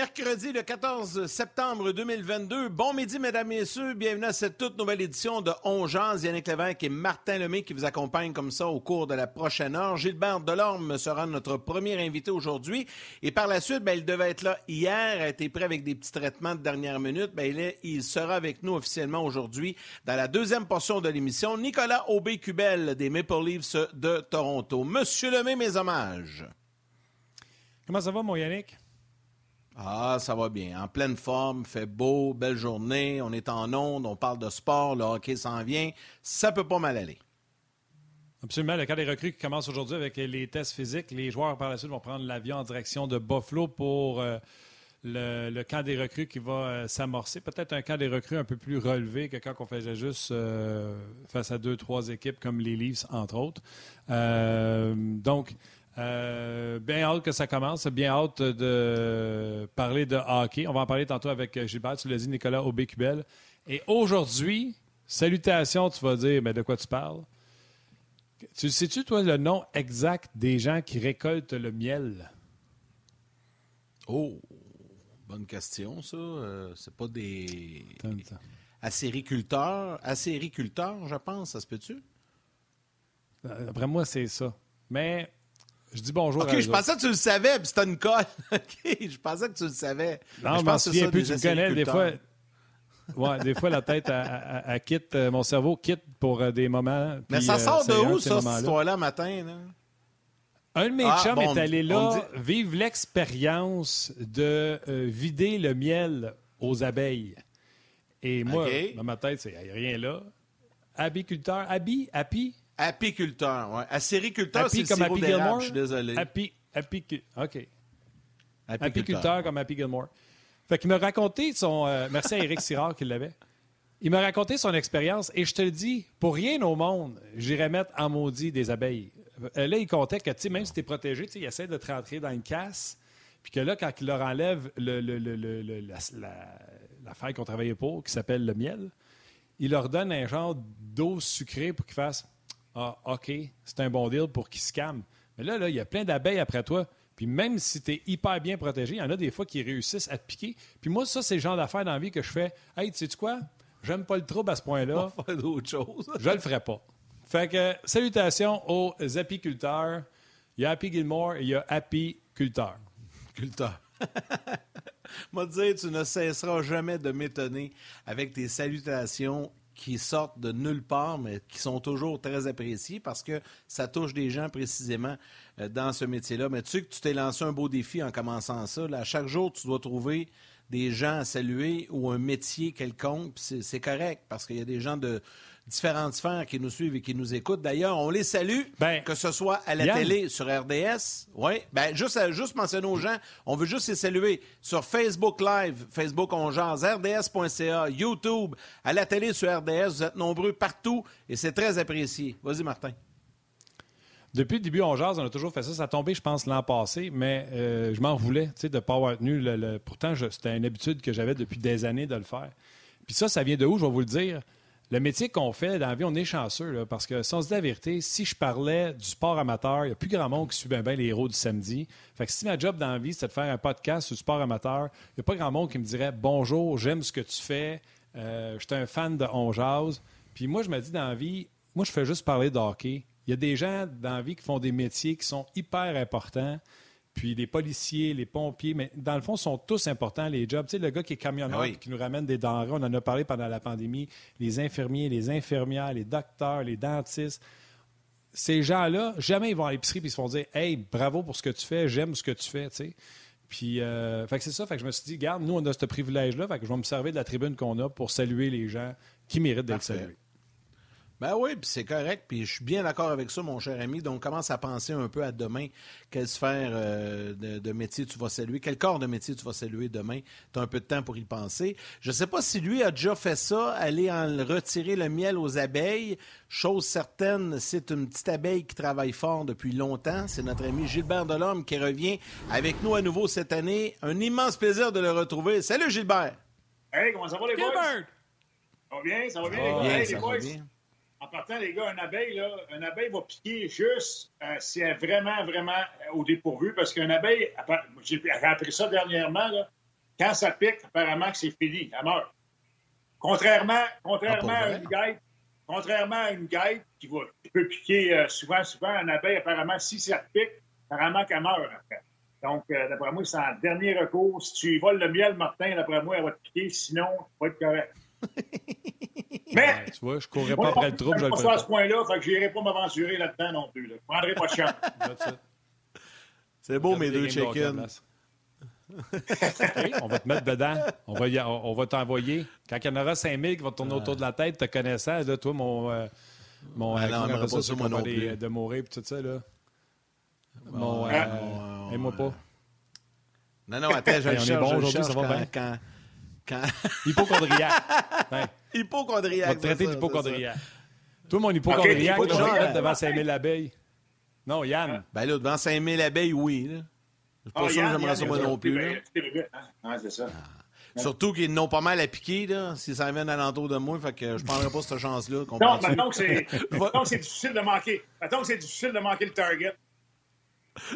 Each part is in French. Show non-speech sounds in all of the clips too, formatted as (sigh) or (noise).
Mercredi le 14 septembre 2022. Bon midi, mesdames, messieurs. Bienvenue à cette toute nouvelle édition de On Yannick Lévesque et Martin Lemay qui vous accompagnent comme ça au cours de la prochaine heure. Gilbert Delorme sera notre premier invité aujourd'hui. Et par la suite, ben, il devait être là hier, a été prêt avec des petits traitements de dernière minute. Ben, il, il sera avec nous officiellement aujourd'hui dans la deuxième portion de l'émission. Nicolas Aubé-Cubel des Maple Leafs de Toronto. Monsieur Lemay, mes hommages. Comment ça va, mon Yannick? Ah, ça va bien. En pleine forme, fait beau, belle journée, on est en onde, on parle de sport, le hockey s'en vient. Ça peut pas mal aller. Absolument. Le cas des recrues qui commence aujourd'hui avec les tests physiques. Les joueurs, par la suite, vont prendre l'avion en direction de Buffalo pour euh, le, camp des recrues qui va euh, s'amorcer. Peut-être un camp des recrues un peu plus relevé que quand on faisait juste euh, face à deux, trois équipes comme les Leafs, entre autres. donc, euh, bien hâte que ça commence. Bien hâte de parler de hockey. On va en parler tantôt avec euh, Gilbert. Tu l'as dit, Nicolas Aubé-Cubel. Et aujourd'hui, salutations, tu vas dire, mais de quoi tu parles? Tu sais-tu, toi, le nom exact des gens qui récoltent le miel? Oh, bonne question, ça. Euh, c'est pas des. Acériculteurs. Acériculteurs, je pense, ça se peut-tu? Après moi, c'est ça. Mais je dis bonjour OK, je pensais que tu le savais, puis c'était une colle. (laughs) OK, je pensais que tu le savais. Non, je pense que plus, tu me connais, des fois... Ouais, des fois, la tête, elle, quitte, euh, mon cerveau quitte pour euh, des moments. Mais ça euh, sort de où, ça, cette histoire-là, matin? Là? Un de mes ah, chums est allé là vivre l'expérience de vider le miel aux abeilles. Et moi, dans ma tête, c'est rien là. Abiculteur, abi, api, Apiculteur, oui. Acériculteur, c'est comme Happy Gilmore? Je suis désolé. Api, OK. Apiculteur. comme Happy Gilmore. Fait qu'il m'a raconté son... Euh, merci à Eric Sirard qui l'avait. Il m'a raconté son expérience et je te le dis, pour rien au monde, j'irais mettre en maudit des abeilles. Euh, là, il comptait que, tu sais, même si tu es protégé, tu sais, il essaie de te rentrer dans une casse, puis que là, quand il leur enlève le, le, le, l'affaire qu'on travaillait pour, qui s'appelle le miel, il leur donne un genre d'eau sucrée pour qu'ils fassent ah, OK, c'est un bon deal pour qu'ils se calment. Mais là, là, il y a plein d'abeilles après toi. Puis même si tu es hyper bien protégé, il y en a des fois qui réussissent à te piquer. Puis moi, ça, c'est le genre d'affaires dans la vie que je fais. Hey, tu sais quoi? J'aime pas le trouble à ce point-là. faire d'autres choses. (laughs) je le ferai pas. Fait que, salutations aux apiculteurs. Il y a Happy Gilmore et il y a apiculteur. Culteur. (laughs) Moi, dire, tu ne cesseras jamais de m'étonner avec tes salutations qui sortent de nulle part, mais qui sont toujours très appréciés parce que ça touche des gens précisément euh, dans ce métier-là. Mais tu sais que tu t'es lancé un beau défi en commençant ça. Là. Chaque jour, tu dois trouver des gens à saluer ou un métier quelconque. C'est correct parce qu'il y a des gens de différentes sphères qui nous suivent et qui nous écoutent. D'ailleurs, on les salue, ben, que ce soit à la télé, sur RDS. Oui, ben, juste, juste mentionner aux gens, on veut juste les saluer sur Facebook Live, Facebook On RDS.ca, YouTube, à la télé sur RDS. Vous êtes nombreux partout et c'est très apprécié. Vas-y, Martin. Depuis le début, on jase, on a toujours fait ça. Ça a tombé, je pense, l'an passé, mais euh, je m'en voulais de ne pas avoir tenu. Le, Pourtant, c'était une habitude que j'avais depuis des années de le faire. Puis ça, ça vient de où, je vais vous le dire? Le métier qu'on fait dans la vie, on est chanceux, parce que sans se dire la vérité, si je parlais du sport amateur, il n'y a plus grand monde qui suit bien, les héros du samedi. Fait que si ma job dans la vie, c'est de faire un podcast sur le sport amateur, il n'y a pas grand monde qui me dirait Bonjour, j'aime ce que tu fais, euh, je suis un fan de On Puis moi, je me dis dans la vie, moi, je fais juste parler de. Il y a des gens dans la vie qui font des métiers qui sont hyper importants. Puis les policiers, les pompiers, mais dans le fond, sont tous importants, les jobs. Tu sais, le gars qui est camionneur, ah qui nous ramène des denrées, on en a parlé pendant la pandémie, les infirmiers, les infirmières, les docteurs, les dentistes. Ces gens-là, jamais ils vont à l'épicerie et ils se font dire Hey, bravo pour ce que tu fais, j'aime ce que tu fais. Tu sais. Puis, euh, fait que c'est ça. Fait que je me suis dit, garde, nous, on a ce privilège-là. Fait que je vais me servir de la tribune qu'on a pour saluer les gens qui méritent d'être salués. Ben oui, puis c'est correct, puis je suis bien d'accord avec ça, mon cher ami. Donc, commence à penser un peu à demain, quelle sphère euh, de, métier tu vas saluer, quel corps de métier tu vas saluer demain? Tu as un peu de temps pour y penser. Je ne sais pas si lui a déjà fait ça, aller en retirer le miel aux abeilles. Chose certaine, c'est une petite abeille qui travaille fort depuis longtemps. C'est notre ami Gilbert Delorme qui revient avec nous à nouveau cette année. Un immense plaisir de le retrouver. Salut Gilbert! Hey, comment ça va les boys? Ça va bien? Ça va bien, les, boys? Ça va bien. En partant, les gars, un abeille, là, un abeille va piquer juste euh, si elle est vraiment, vraiment euh, au dépourvu. Parce qu'un abeille, j'ai appris ça dernièrement, là, quand ça pique, apparemment que c'est fini, elle meurt. Contrairement, contrairement à une guêpe, contrairement à une guêpe qui, va, peut piquer euh, souvent, souvent, un abeille, apparemment, si ça pique, apparemment qu'elle meurt après. Donc, d'après moi, c'est en dernier recours. Si tu voles le miel, Martin, d'après moi, elle va te piquer. Sinon, tu vas être correct. (laughs) Mais. tu vois, je courrais pas après le trouble, je le ferais pas. à ce point-là, fait que j'irai pas m'aventurer là-dedans non plus. Là. Je prendrai pas de chance. (laughs) C'est beau, mes deux chickens. on va te mettre dedans. On va, on va t'envoyer. Quand il y en aura 5000 qui vont tourner autour de la tête, te connaissant, là, toi, mon. Euh, mon ah, non, pas ça, moi non plus. de mourir et tout ça, là. Mon. Euh, Aime-moi pas. Non, non, attends, je (laughs) le cherche. On est bon aujourd'hui, ça va bien. Quand, quand... (laughs) Hypochondriaque. Ouais. Hypochondriaque. On va te traiter d'hypochondriaque. Toi, mon hypochondriaque, okay, là, devant 5000 abeilles. Non, Yann. Ben là, devant 5000 abeilles, oui. Là. Je pas ah, sûr que j'aimerais ça moi non plus. Hein. c'est ça. Ah. Surtout qu'ils n'ont pas mal à piquer, là, s'ils s'en viennent alentour de moi, fait que je prendrais pas cette chance-là. Non, maintenant (laughs) que c'est difficile de manquer. Maintenant que c'est difficile de manquer le target.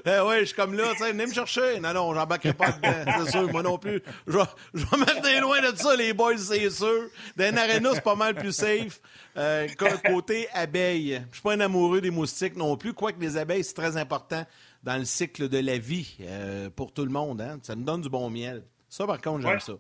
Eh ouais, je suis comme là, tu sais, venez me chercher. Non, non, j'embarquerai pas dedans, c'est sûr, moi non plus. Je vais, je vais mettre loin de ça, les boys, c'est sûr. Dans une arena, c'est pas mal plus safe. Euh, côté abeilles, je suis pas un amoureux des moustiques non plus, quoique les abeilles, c'est très important dans le cycle de la vie euh, pour tout le monde. Hein. Ça nous donne du bon miel. Ça, par contre, j'aime ça.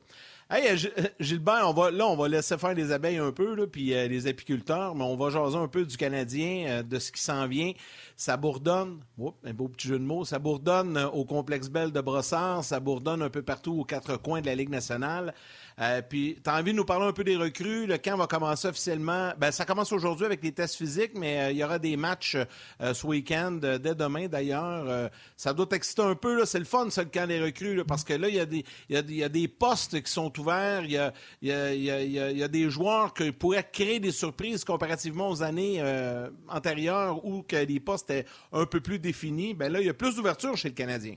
Hey, euh, euh, Gilbert, on va, là, on va laisser faire les abeilles un peu, là, puis les apiculteurs, mais on va jaser un peu du Canadien, de ce qui s'en vient. Ça bourdonne, un beau petit jeu de mots, ça bourdonne au complexe Belle de Brossard, ça bourdonne un peu partout aux quatre coins de la Ligue nationale. Euh, puis, tu as envie de nous parler un peu des recrues. Le camp va commencer officiellement. Ben, ça commence aujourd'hui avec les tests physiques, mais euh, il y aura des matchs euh, ce week-end, dès demain d'ailleurs. ça doit t'exciter un peu. C'est le fun, ça, le camp des recrues, parce que là, il y, a des, y, a, des postes qui sont ouverts. Il y a, y a, des joueurs qui pourraient créer des surprises comparativement aux années antérieures où que les postes étaient un peu plus définis. Ben là, il y a plus d'ouverture chez le Canadien.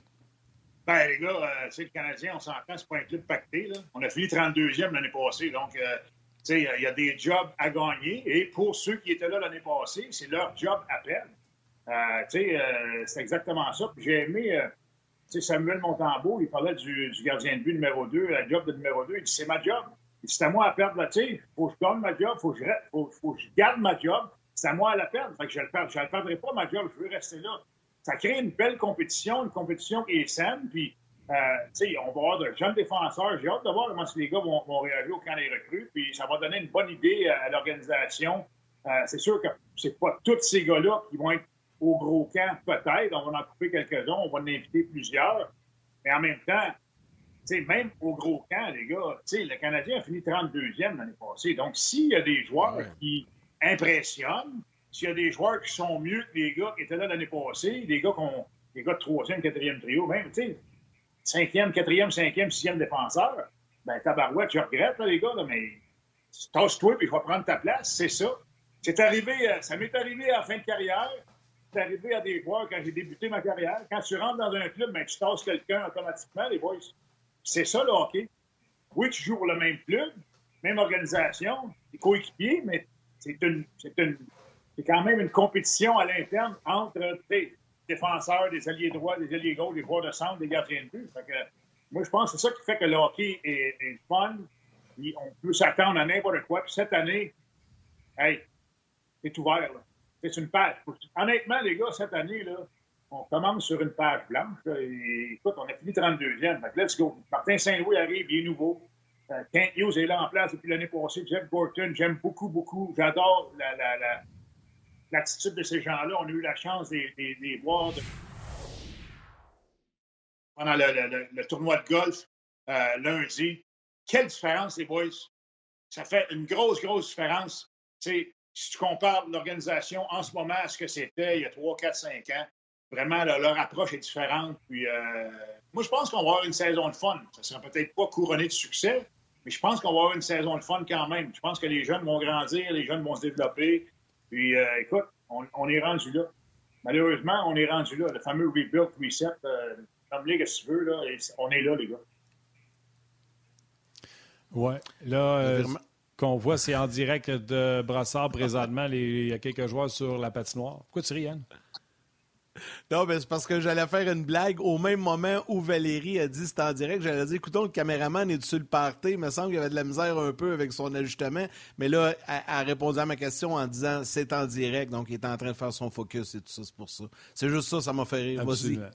Ben, les gars, euh, le Canadien, on s'entend, c'est pas un club pacté. Là. On a fini 32e l'année passée. Donc, euh, sais, il y a des jobs à gagner. Et pour ceux qui étaient là l'année passée, c'est leur job à perdre. Euh, euh, c'est exactement ça. J'ai aimé Samuel Montembeau, il parlait du, gardien de but numéro 2, la job de numéro 2. Il dit c'est ma job. C'est à moi à perdre. Il faut que je gagne ma job, il faut, que je, faut, que je garde ma job. C'est à moi à la perdre. Fait que je ne le perdrai pas, ma job. Je veux rester là ça crée une belle compétition, une compétition qui est saine. Puis, euh, tu sais, on va avoir de jeunes défenseurs. J'ai hâte de voir comment les gars vont, réagir au camp des recrues. Puis, ça va donner une bonne idée à, l'organisation. Euh, c'est sûr que c'est pas tous ces gars-là qui vont être au gros camp, peut-être. On va en couper quelques-uns, on va en inviter plusieurs. Mais en même temps, même au gros camp, les gars, le Canadien a fini 32e l'année passée. Donc, s'il y a des joueurs qui impressionnent, s'il y a des joueurs qui sont mieux que les gars qui étaient là l'année passée, des gars, ont, des gars de troisième, quatrième trio, même, tu sais, cinquième, quatrième, cinquième, sixième défenseur, ben tabarouette, je regrette, les gars, là, mais tasse-toi puis il va prendre ta place, c'est ça. C'est arrivé, euh, ça m'est arrivé à la fin de carrière, c'est arrivé à des joueurs quand j'ai débuté ma carrière. Quand tu rentres dans un club, ben, tu tasses quelqu'un automatiquement, les boys. C'est ça, le hockey. Oui, tu joues pour le même club, même organisation, des coéquipiers, mais c'est une, une, c'est quand même une compétition à l'interne entre des défenseurs, des alliés droits, des alliés gauches, des joueurs de centre, des gardiens de but. moi, je pense que c'est ça qui fait que le hockey est, fun. on peut s'attendre à n'importe quoi. Puis cette année, hey, c'est ouvert. C'est une page. Honnêtement, les gars, cette année, là, on commence sur une page blanche. écoute, on a fini 32e. let's go. Martin Saint-Louis arrive, il est nouveau. Euh, Kent Hughes est là en place depuis l'année passée. Jeff Gorton, j'aime beaucoup, beaucoup. J'adore la l'attitude de ces gens-là. On a eu la chance de les voir pendant le, tournoi de golf euh, lundi. Quelle différence, les boys! Ça fait une grosse, grosse différence. si tu compares l'organisation en ce moment à ce que c'était il y a 3, 4, 5 ans, vraiment, leur approche est différente. Puis, euh, moi, je pense qu'on va avoir une saison de fun. Ça ne sera peut-être pas couronné de succès, mais je pense qu'on va avoir une saison de fun quand même. Je pense que les jeunes vont grandir, les jeunes vont se développer. Puis, euh, écoute, on, est rendu là. Malheureusement, on est rendu là. Le fameux rebuild, reset, euh, comme les que tu veux, là, on est là, les gars. Ouais. Là, euh, qu'on voit, c'est en direct de Brassard présentement. il y a quelques joueurs sur la patinoire. Pourquoi tu ris, Yann? Non, mais c'est parce que j'allais faire une blague au même moment où Valérie a dit c'était en direct. J'allais dire, écoutons, le caméraman est dessus le party. Il me semble qu'il y avait de la misère un peu avec son ajustement. Mais là, elle a répondu à ma question en disant c'est en direct. Donc, il est en train de faire son focus et tout ça. C'est pour ça. C'est juste ça, ça m'a fait rire. Absolument.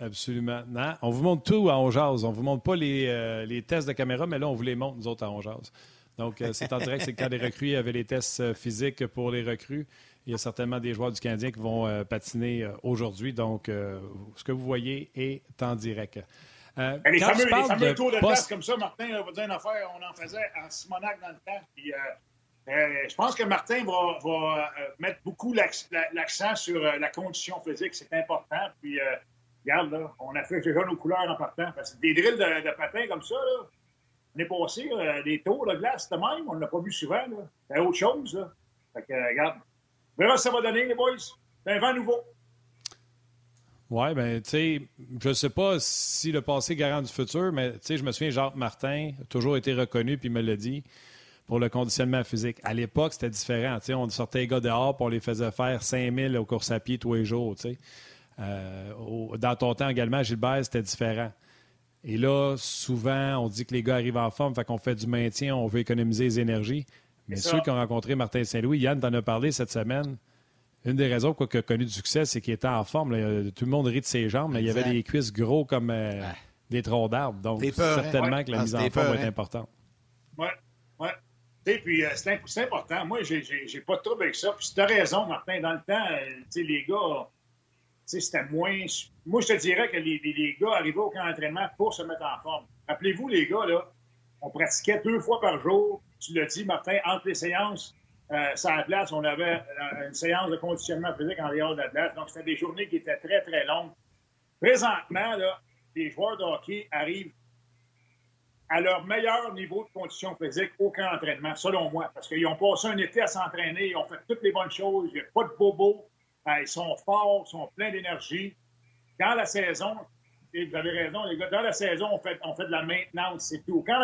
Absolument. Non, on vous montre tout à On On vous montre pas les, euh, les, tests de caméra, mais là, on vous les montre, nous autres, à On Donc, euh, c'est en direct. C'est quand les recrues, avait les tests euh, physiques pour les recrues. Il y a certainement des joueurs du Canadien qui vont euh, patiner euh, aujourd'hui. Donc, euh, ce que vous voyez est en direct. les, fameux, les fameux tours de poste... comme ça, Martin, on va dire une affaire, on en faisait en Simonac dans le temps. Puis, je pense que Martin va, va mettre beaucoup l'accent sur la condition physique. C'est important. Puis, regarde, là, on a fait déjà nos couleurs en partant. Parce que des drills de, de patins comme ça, là, on est passé, des tours de glace de même, on ne l'a pas vu souvent. C'est autre chose. Là. Fait que, regarde, verra ça va donner, les boys. C'est un vent nouveau. Oui, bien, tu sais, je sais pas si le passé garant du futur, mais tu sais, je me souviens, Jacques Martin a toujours été reconnu, puis il me l'a dit, pour le conditionnement physique. À l'époque, c'était différent. Tu sais, on sortait les gars dehors, puis on les faisait faire 5000 au course à pied tous les jours, tu sais. Euh, dans ton temps également, Gilbert, c'était différent. Et là, souvent, on dit que les gars arrivent en forme, fait qu'on fait du maintien, on veut économiser les énergies. Mais ceux qui ont rencontré Martin Saint-Louis, Yann t'en a parlé cette semaine. Une des raisons pour qu'il a connu du succès, c'est qu'il était en forme. Tout le monde rit de ses jambes, mais il y avait des cuisses gros comme euh, des troncs d'arbres. Donc, certainement que la ah, mise en forme est importante. Oui, oui. Puis euh, c'est important. Moi, j'ai pas de trouble avec ça. Puis tu as raison, Martin. Dans le temps, euh, les gars, c'était moins. Moi, je te dirais que les, les, gars arrivaient au camp d'entraînement pour se mettre en forme. Rappelez-vous, les gars, là, on pratiquait deux fois par jour. Tu l'as dit, Martin, entre les séances, euh, sur la place, on avait euh, une séance de conditionnement physique en dehors de la place. Donc, c'était des journées qui étaient très, très longues. Présentement, les joueurs de hockey arrivent à leur meilleur niveau de condition physique au camp d'entraînement, selon moi. Parce qu'ils ont passé un été à s'entraîner, ils ont fait toutes les bonnes choses, il n'y a pas de bobos, euh, ils sont forts, ils sont pleins d'énergie. Dans la saison, et vous avez raison, les gars. Dans la saison, on fait, on fait de la maintenance, c'est tout. Quand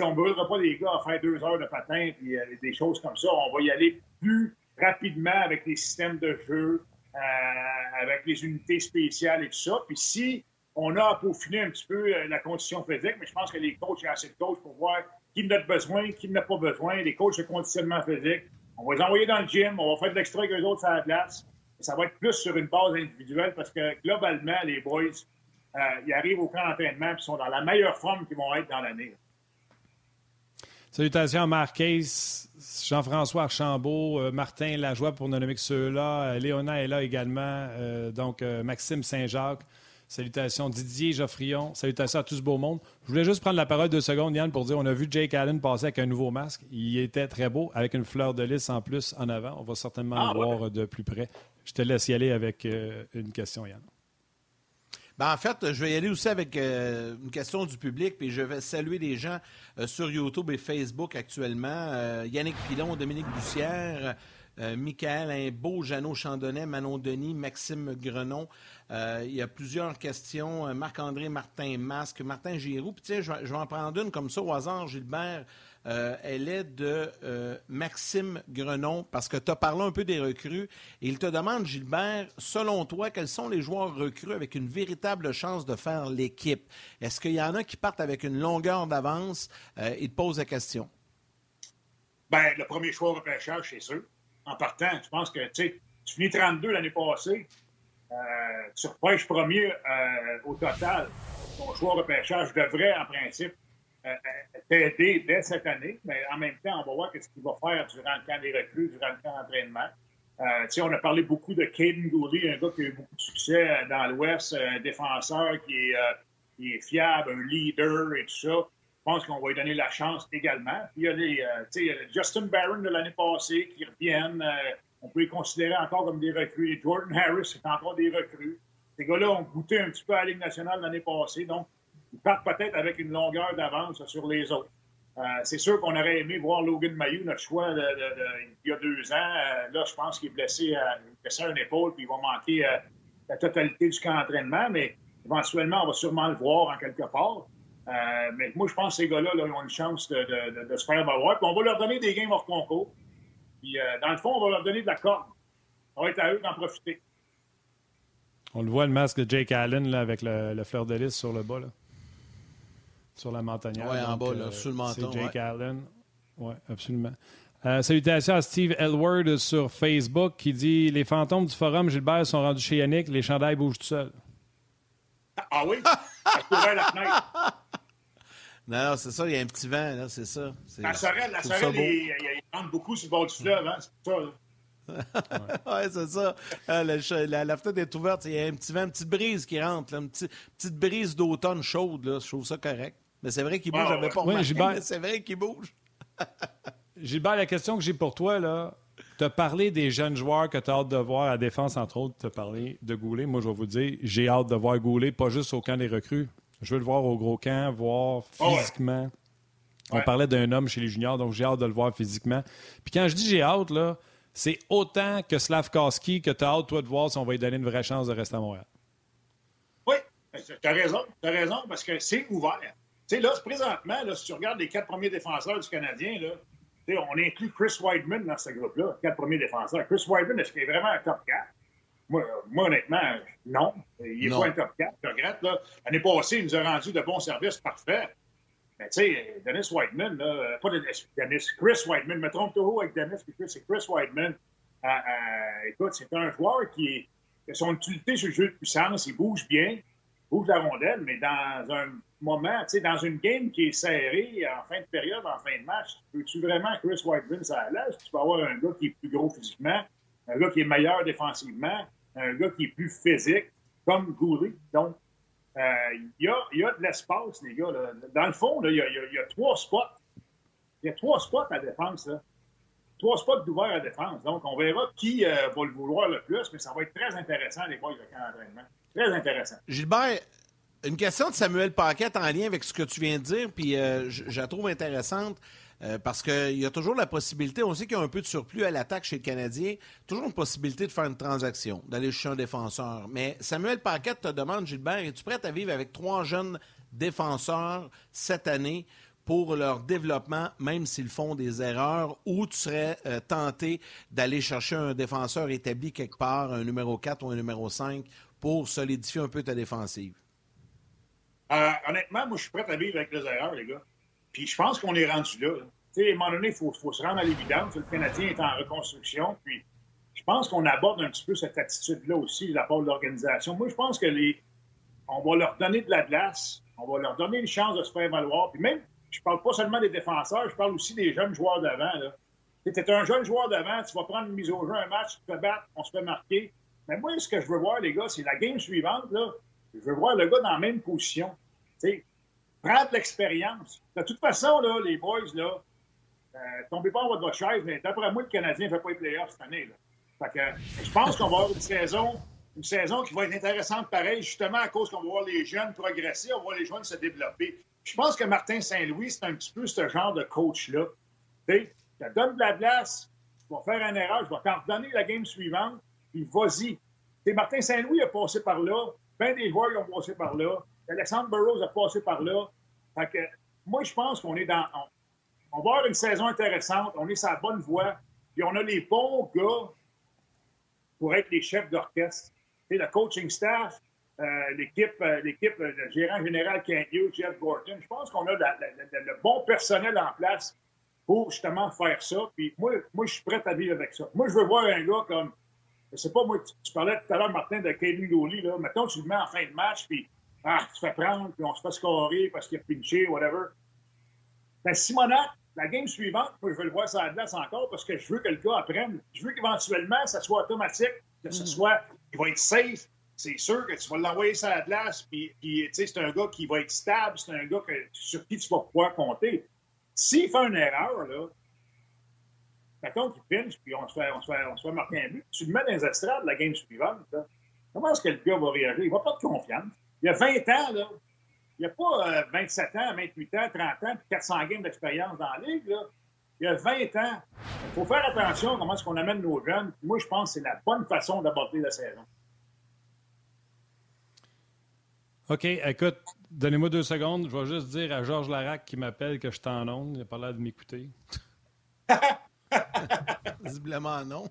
l'entraînement, on ne brûlera pas les gars à faire deux heures de patin et euh, des choses comme ça. On va y aller plus rapidement avec les systèmes de jeu, euh, avec les unités spéciales et tout ça. Puis si on a à peaufiner un petit peu euh, la condition physique, mais je pense que les coachs, il y a assez de coachs pour voir qui en a besoin, qui n'a pas besoin, les coachs de conditionnement physique. On va les envoyer dans le gym, on va faire de l'extra avec eux autres à la place ça va être plus sur une base individuelle parce que globalement, les boys, euh, ils arrivent au camp d'entraînement et sont dans la meilleure forme qu'ils vont être dans l'année. Salutations à Marquez, Jean-François Archambault, euh, Martin Lajoie pour nommer ceux-là, euh, Léona est là également, donc Maxime Saint-Jacques. Salutations Didier Geoffrion. Salutations à tout ce beau monde. Je voulais juste prendre la parole deux secondes, Yann, pour dire on a vu Jake Allen passer avec un nouveau masque. Il était très beau, avec une fleur de lys en plus en avant. On va certainement ah, le voir de plus près. Je te laisse y aller avec euh, une question, Yann. Ben, en fait, je vais y aller aussi avec euh, une question du public, puis je vais saluer des gens euh, sur YouTube et Facebook actuellement. Yannick Pilon, Dominique Bussière, Michael Imbeau, Jeannot Chandonnet, Manon Denis, Maxime Grenon. il y a plusieurs questions. Marc-André Martin Masque, Martin Giroux. Puis, je, je vais en prendre une comme ça au hasard, Gilbert. Euh, elle est de euh, Maxime Grenon, parce que tu as parlé un peu des recrues. Il te demande, Gilbert, selon toi, quels sont les joueurs recrues avec une véritable chance de faire l'équipe? Est-ce qu'il y en a qui partent avec une longueur d'avance? Euh, il te pose la question. Bien, le premier choix au repêchage, c'est sûr. En partant, je pense que tu finis 32 l'année passée. tu repêches premier au total. Ton choix au repêchage devrait, en principe, t'aider dès cette année, mais en même temps, on va voir ce qu'il va faire durant le camp des recrues, durant le camp d'entraînement. Euh, on a parlé beaucoup de Caden Gooley, un gars qui a eu beaucoup de succès dans l'Ouest, un défenseur qui est, fiable, un leader et tout ça. Je pense qu'on va lui donner la chance également. Puis il y a Justin Barron de l'année passée qui reviennent. on peut les considérer encore comme des recrues. Jordan Harris, c'est encore des recrues. Ces gars-là ont goûté un petit peu à la Ligue nationale l'année passée. Donc, partent peut-être avec une longueur d'avance sur les autres. Euh, c'est sûr qu'on aurait aimé voir Logan Mayou, notre choix il y a deux ans. Euh, là, je pense qu'il est blessé, à, blessé à une épaule, puis il va manquer euh, la totalité du camp d'entraînement, mais éventuellement, on va sûrement le voir en quelque part. mais moi, je pense que ces gars-là là, ont une chance de, se faire valoir. Puis on va leur donner des games hors concours. Puis dans le fond, on va leur donner de la corde. Ça va être à eux d'en profiter. On le voit, le masque de Jake Allen là, avec le, fleur de lys sur le bas. Là. Sur la montagnole. Oui, en bas, là, sur le menton. C'est Jake Allen. Oui, absolument. Euh, salutations à Steve Elward sur Facebook qui dit Les fantômes du forum Gilbert sont rendus chez Yannick, les chandails bougent tout seuls. Ah oui? Ça la fenêtre. (laughs) Non, c'est ça, il y a un petit vent, là, c'est ça. La sorelle, la sorelle, il, il, rentre beaucoup sur le bord du fleuve, hein, c'est ça. (laughs) oui, c'est ça. Ah, la, la, fenêtre est ouverte, il y a un petit vent, une petite brise qui rentre, une petite, petite brise d'automne chaude, là. je trouve ça correct. Mais c'est vrai qu'il bouge, j'avais pas remarqué, mais c'est vrai qu'il bouge. Gilbert, la question que j'ai pour toi, là, tu as parlé des jeunes joueurs que tu as hâte de voir à la défense, entre autres, tu as parlé de Goulet. Moi, je vais vous dire, j'ai hâte de voir Goulet, pas juste au camp des recrues. Je veux le voir au gros camp, voir ah physiquement. On parlait d'un homme chez les juniors, donc j'ai hâte de le voir physiquement. Puis quand je dis j'ai hâte, là, c'est autant que Slavkowski que tu as hâte, toi, de voir si on va lui donner une vraie chance de rester à Montréal. Oui, tu as raison. Tu as raison parce que c'est ouvert. Tu sais, là, présentement, là, si tu regardes les quatre premiers défenseurs du Canadien, là, on inclut Chris Whiteman dans ce groupe-là, quatre premiers défenseurs. Chris Whiteman, est-ce qu'il est vraiment un top 4? Moi, honnêtement, non. Il n'est pas un top 4. Je regrette. L'année passée, il nous a rendu de bons services parfaits. Mais tu sais, Dennis Whiteman, là, pas Dennis, Chris Whiteman, me trompe toujours avec Dennis, c'est Chris Whiteman. Euh, euh, écoute, c'est un joueur qui a son utilité sur le jeu de puissance, il bouge bien, bouge la rondelle, mais dans un moment, tu sais, dans une game qui est serrée en fin de période, en fin de match, peux-tu vraiment Chris Whiteman ça l'aise? Tu peux avoir un gars qui est plus gros physiquement, un gars qui est meilleur défensivement, un gars qui est plus physique, comme Goury. Donc, euh, il y, a, de l'espace, les gars. Là. Dans le fond, il y, a trois spots. Il y a trois spots à défense. Là. Trois spots d'ouvert à défense. Donc, on verra qui euh, va le vouloir le plus, mais ça va être très intéressant, les boys, de camp d'entraînement. Très intéressant. Gilbert, une question de Samuel Paquette en lien avec ce que tu viens de dire, puis euh, je, la trouve intéressante. Euh, parce qu'il y a toujours la possibilité, on sait qu'il y a un peu de surplus à l'attaque chez le Canadien, toujours une possibilité de faire une transaction, d'aller chercher un défenseur. Mais Samuel Paquette te demande, Gilbert, es-tu prêt à vivre avec trois jeunes défenseurs cette année pour leur développement, même s'ils font des erreurs, ou tu serais euh, tenté d'aller chercher un défenseur établi quelque part, un numéro 4 ou un numéro 5, pour solidifier un peu ta défensive? Euh, honnêtement, moi, je suis prêt à vivre avec les erreurs, les gars. Puis je pense qu'on est rendu là. Tu sais, à un moment donné, il faut, se rendre à l'évidence. Le Canadien est en reconstruction. Puis je pense qu'on aborde un petit peu cette attitude-là aussi de la part de l'organisation. Moi, je pense que les. On va leur donner de la glace. On va leur donner une chance de se faire valoir. Puis même, je parle pas seulement des défenseurs, je parle aussi des jeunes joueurs d'avant. Tu es un jeune joueur d'avant, tu vas prendre une mise au jeu, un match, tu te bats, on se fait marquer. Mais moi, ce que je veux voir, les gars, c'est la game suivante. Là, je veux voir le gars dans la même position. sais, prendre l'expérience. De toute façon, là, les boys, là, euh, tombez pas en de votre chaise, mais d'après moi, le Canadien ne fait pas les playoffs cette année. Là. Fait que, je pense qu'on va avoir une saison, une saison qui va être intéressante pareil, justement à cause qu'on va voir les jeunes progresser, on va voir les jeunes se développer. Je pense que Martin Saint-Louis, c'est un petit peu ce genre de coach-là. Tu te donne de la place, tu vas faire un erreur, je vais t'en redonner la game suivante, puis vas-y. Martin Saint-Louis a passé par là, bien des joueurs ont passé par là, Alexandre Burroughs a passé par là. Fait que, moi, je pense qu'on est dans. On, va avoir une saison intéressante, on est sur la bonne voie, puis on a les bons gars pour être les chefs d'orchestre. le coaching staff, euh, l'équipe, euh, l'équipe, euh, le gérant général Kent Hughes, Jeff Gorton. Je pense qu'on a le bon personnel en place pour justement faire ça. Puis moi, moi, je suis prêt à vivre avec ça. Moi, je veux voir un gars comme, je sais pas, moi, tu, parlais tout à l'heure, Martin, de Kaylin Gooley, là. Mettons, tu le mets en fin de match, puis ah, tu fais prendre, puis on se fait scorer parce qu'il a pinché, whatever. Ben, Simonac, la game suivante, moi, je veux le voir sur la glace encore parce que je veux que le gars apprenne. Je veux qu'éventuellement, ça soit automatique, que ce mm. soit, il va être safe. C'est sûr que tu vas l'envoyer sur la glace, puis, puis c'est un gars qui va être stable, c'est un gars que, sur qui tu vas pouvoir compter. S'il fait une erreur, là, mettons qu'il pinche, puis on se, fait, on, se fait, on se fait marquer un but, tu le mets dans les estrades la game suivante, là. comment est-ce que le gars va réagir? Il va pas de confiance. Il y a 20 ans, là, il n'y a pas 27 euh, ans, 28 ans, 30 ans, puis 400 games d'expérience dans la ligue. Là. Il y a 20 ans. Il faut faire attention à comment est-ce qu'on amène nos jeunes. Moi, je pense que c'est la bonne façon d'aborder la saison. OK, écoute, Donnez-moi deux secondes. Je vais juste dire à Georges Larac qui m'appelle que je suis en onde. Il a pas l'air de m'écouter. (laughs) (laughs) Visiblement non.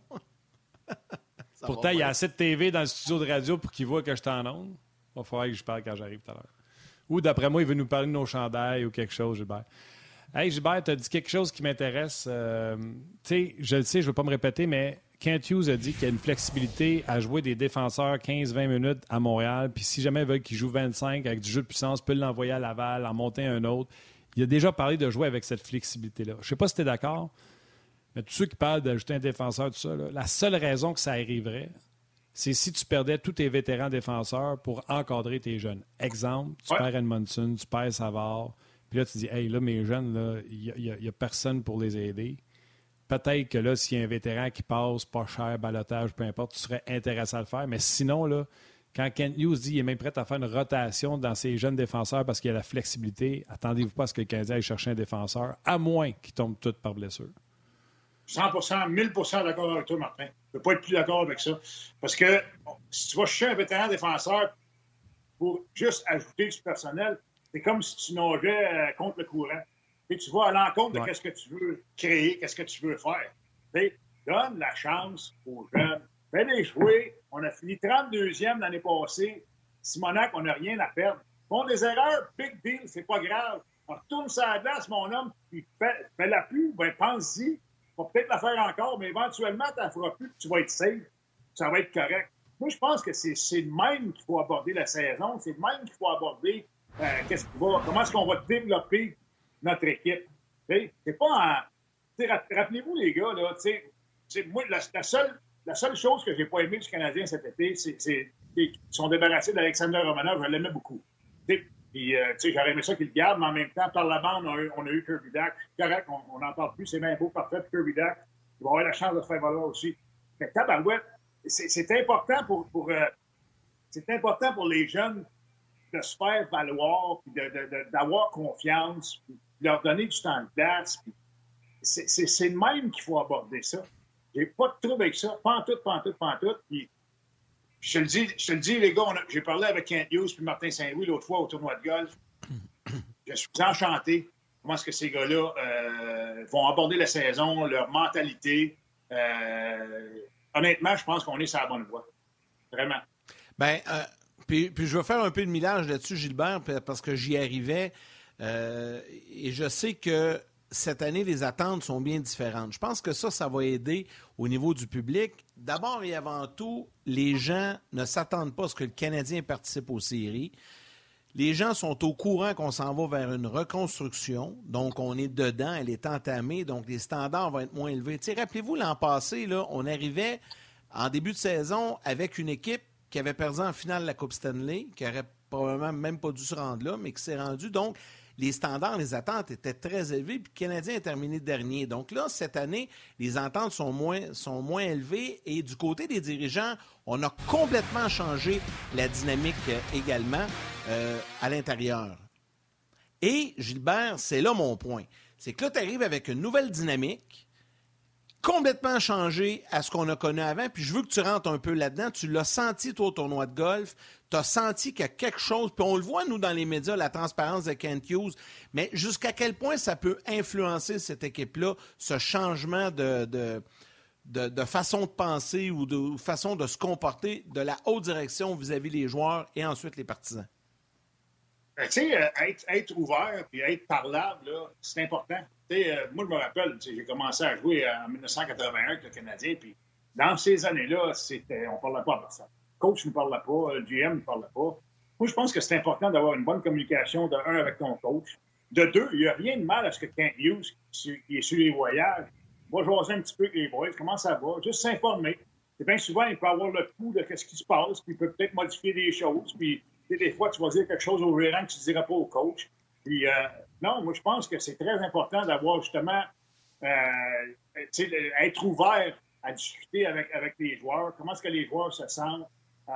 (laughs) Pourtant, il y a assez de TV dans le studio de radio pour qu'il voit que je suis en onde. Il va falloir que je parle quand j'arrive tout à l'heure. Ou d'après moi, il veut nous parler de nos chandails ou quelque chose, Gilbert. Hey, Gilbert, tu as dit quelque chose qui m'intéresse. Euh, tu sais, je le sais, je ne veux pas me répéter, mais Kent Hughes a dit qu'il y a une flexibilité à jouer des défenseurs 15-20 minutes à Montréal. Puis si jamais il veut qu'il joue 25 avec du jeu de puissance, peut l'envoyer à Laval, en monter un autre. Il a déjà parlé de jouer avec cette flexibilité-là. Je ne sais pas si tu es d'accord, mais tous ceux qui parlent d'ajouter un défenseur, tout ça, la seule raison que ça arriverait, c'est si tu perdais tous tes vétérans défenseurs pour encadrer tes jeunes. Exemple, tu perds Edmondson, tu perds Savard, puis là, tu dis, hey, là, mes jeunes, il n'y a, personne pour les aider. Peut-être que là, s'il y a un vétéran qui passe, pas cher, balotage, peu importe, tu serais intéressé à le faire. Mais sinon, là, quand Kent Hughes dit qu'il est même prêt à faire une rotation dans ses jeunes défenseurs parce qu'il y a la flexibilité, attendez-vous pas à ce que le Canadien aille chercher un défenseur, à moins qu'il tombe tout par blessure. 100% 1000% d'accord avec toi, Martin. Je ne peux pas être plus d'accord avec ça. Parce que si tu vas chercher un vétéran défenseur pour juste ajouter du personnel, c'est comme si tu nageais euh, contre le courant. Et tu vas à l'encontre de ce que tu veux créer, qu'est-ce que tu veux faire. donne la chance aux jeunes. Fais-les jouer. On a fini 32e l'année passée. Simonac, on n'a rien à perdre. Bon, des erreurs, big deal, c'est pas grave. On retourne sur glace, mon homme, puis fait la pub, ben pense-y. On va peut-être la faire encore, mais éventuellement, tu ne feras plus, tu vas être safe. Ça va être correct. Moi, je pense que c'est le même qu'il faut aborder la saison. C'est le même qu'il faut aborder euh, va, comment est-ce qu'on va développer notre équipe. C'est pas en. Rappelez-vous, les gars, là, moi, la, seule, la seule chose que j'ai pas aimé du Canadien cet été, c'est qu'ils sont débarrassés d'Alexander Romanov. Je l'aimais beaucoup. Puis, euh, j'aurais aimé ça qu'ils le gardent, mais en même temps, par la bande, on a eu, on a eu Kirby Dack. Correct, on n'en parle plus, c'est même beau, parfait. Kirby Dack, il va avoir la chance de faire valoir aussi. C'est important pour, pour euh, important pour les jeunes de se faire valoir, puis d'avoir confiance, puis de leur donner du temps de place. C'est le même qu'il faut aborder ça. J'ai pas de trouble avec ça. Pas en tout, je te le dis, je te le dis les gars, j'ai parlé avec Kent Hughes puis Martin Saint-Louis l'autre fois au tournoi de golf. (clears throat) Je suis enchanté comment est-ce que ces gars-là euh, vont aborder la saison, leur mentalité. Euh, honnêtement, je pense qu'on est sur la bonne voie. Vraiment. Ben, euh, puis, je vais faire un peu de millage là-dessus, Gilbert, parce que j'y arrivais. Et je sais que cette année, les attentes sont bien différentes. Je pense que ça, ça va aider au niveau du public. D'abord et avant tout, les gens ne s'attendent pas à ce que le Canadien participe aux séries. Les gens sont au courant qu'on s'en va vers une reconstruction, donc on est dedans, elle est entamée, donc les standards vont être moins élevés. Rappelez-vous, l'an passé, là, on arrivait en début de saison avec une équipe qui avait perdu en finale la Coupe Stanley, qui aurait probablement même pas dû se rendre là, mais qui s'est rendu. Donc, les standards, les attentes étaient très élevés, puis le Canadien a terminé dernier. Donc là, cette année, les attentes sont moins, moins élevées, et du côté des dirigeants, on a complètement changé la dynamique euh, également euh, à l'intérieur. Et, Gilbert, c'est là mon point. C'est que là, tu arrives avec une nouvelle dynamique, complètement changé à ce qu'on a connu avant. Puis je veux que tu rentres un peu là-dedans. Tu l'as senti, toi, au tournoi de golf. Tu as senti qu'il y a quelque chose. Puis on le voit, nous, dans les médias, la transparence de Kent Hughes. Mais jusqu'à quel point ça peut influencer cette équipe-là, ce changement de, de, façon de penser ou de façon de se comporter de la haute direction vis-à-vis des joueurs et ensuite les partisans? Ben, tu sais, euh, être, ouvert et être parlable, c'est important. Euh, moi, je me rappelle, j'ai commencé à jouer en 1981 avec le Canadien, puis dans ces années-là, on ne parlait pas à personne. Coach ne parlait pas, le GM ne parlait pas. Moi, je pense que c'est important d'avoir une bonne communication, de un, avec ton coach. De deux, il n'y a rien de mal à ce que Kent Hughes, qui est sur les voyages, va jaser un petit peu avec les boys, comment ça va, juste s'informer. C'est bien souvent, il peut avoir le pouls de ce qui se passe, puis il peut peut-être modifier des choses, puis des fois, tu vas dire quelque chose au gérant que tu ne diras pas au coach. Puis, euh, non, moi, je pense que c'est très important d'avoir justement, euh, être ouvert à discuter avec, avec les joueurs. Comment est-ce que les joueurs se sentent? Euh,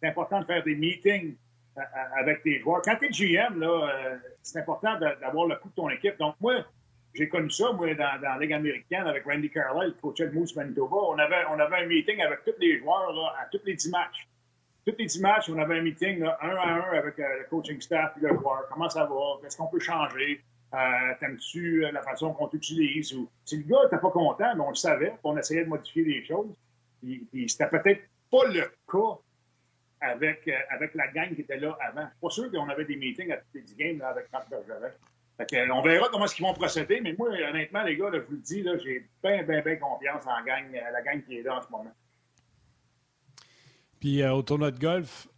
c'est important de faire des meetings euh, avec les joueurs. Quand tu es GM, là, c'est important d'avoir le coup de ton équipe. Donc, moi, j'ai connu ça, moi, dans, dans, la Ligue américaine avec Randy Carlisle, coach de Moose Manitoba. On avait, on avait un meeting avec tous les joueurs à tous les 10 matchs. tous les 10 matchs, on avait un meeting un à un avec le coaching staff et le joueur. Comment ça va? Qu'est-ce qu'on peut changer? T'aimes-tu la façon qu'on t'utilise? Si le gars n'était pas content, mais on le savait, on essayait de modifier les choses. Puis, c'était peut-être pas le cas avec, avec la gang qui était là avant. Je suis pas sûr qu'on avait des meetings à tous les 10 games là, avec Marc Bergeret. Fait on verra comment ils vont procéder, mais moi, honnêtement, les gars, je vous le dis, j'ai bien, bien, bien confiance en gang, la gang qui est là en ce moment. Puis euh, au tournoi de golf,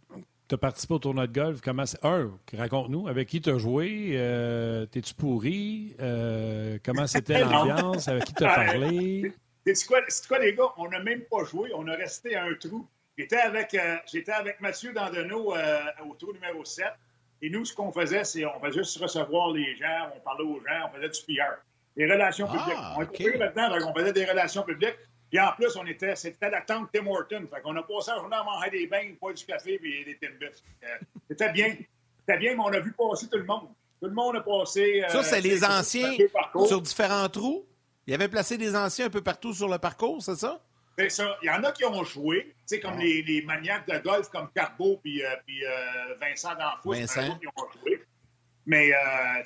tu as participé au tournoi de golf. Comment Un, raconte-nous, avec qui tu as joué? Euh, t'es-tu pourri? Euh, comment c'était (laughs) l'ambiance? avec qui tu as parlé? C'est quoi, quoi, les gars? On n'a même pas joué. On a resté à un trou. J'étais avec, avec Mathieu Dandonneau au trou numéro 7. Et nous, ce qu'on faisait, c'est on faisait juste recevoir les gens, on parlait aux gens, on faisait du PR. Des relations ah, publiques. On était maintenant, on faisait des relations publiques. Puis en plus, on était, c'était la tante Tim Horton. Fait qu'on a passé la journée à manger des bains, pas du café et des Timbits. C'était bien. C'était bien, mais on a vu passer tout le monde. Tout le monde a passé. Ça, c'est euh, les anciens sur différents trous? Il y avait placé des anciens un peu partout sur le parcours, c'est ça? C'est ça. Il y en a qui ont joué, tu sais, comme ah. les, les, maniaques de golf comme Carbo puis, euh, puis euh, Vincent D'Anfous. Vincent. Qui ont joué. Mais,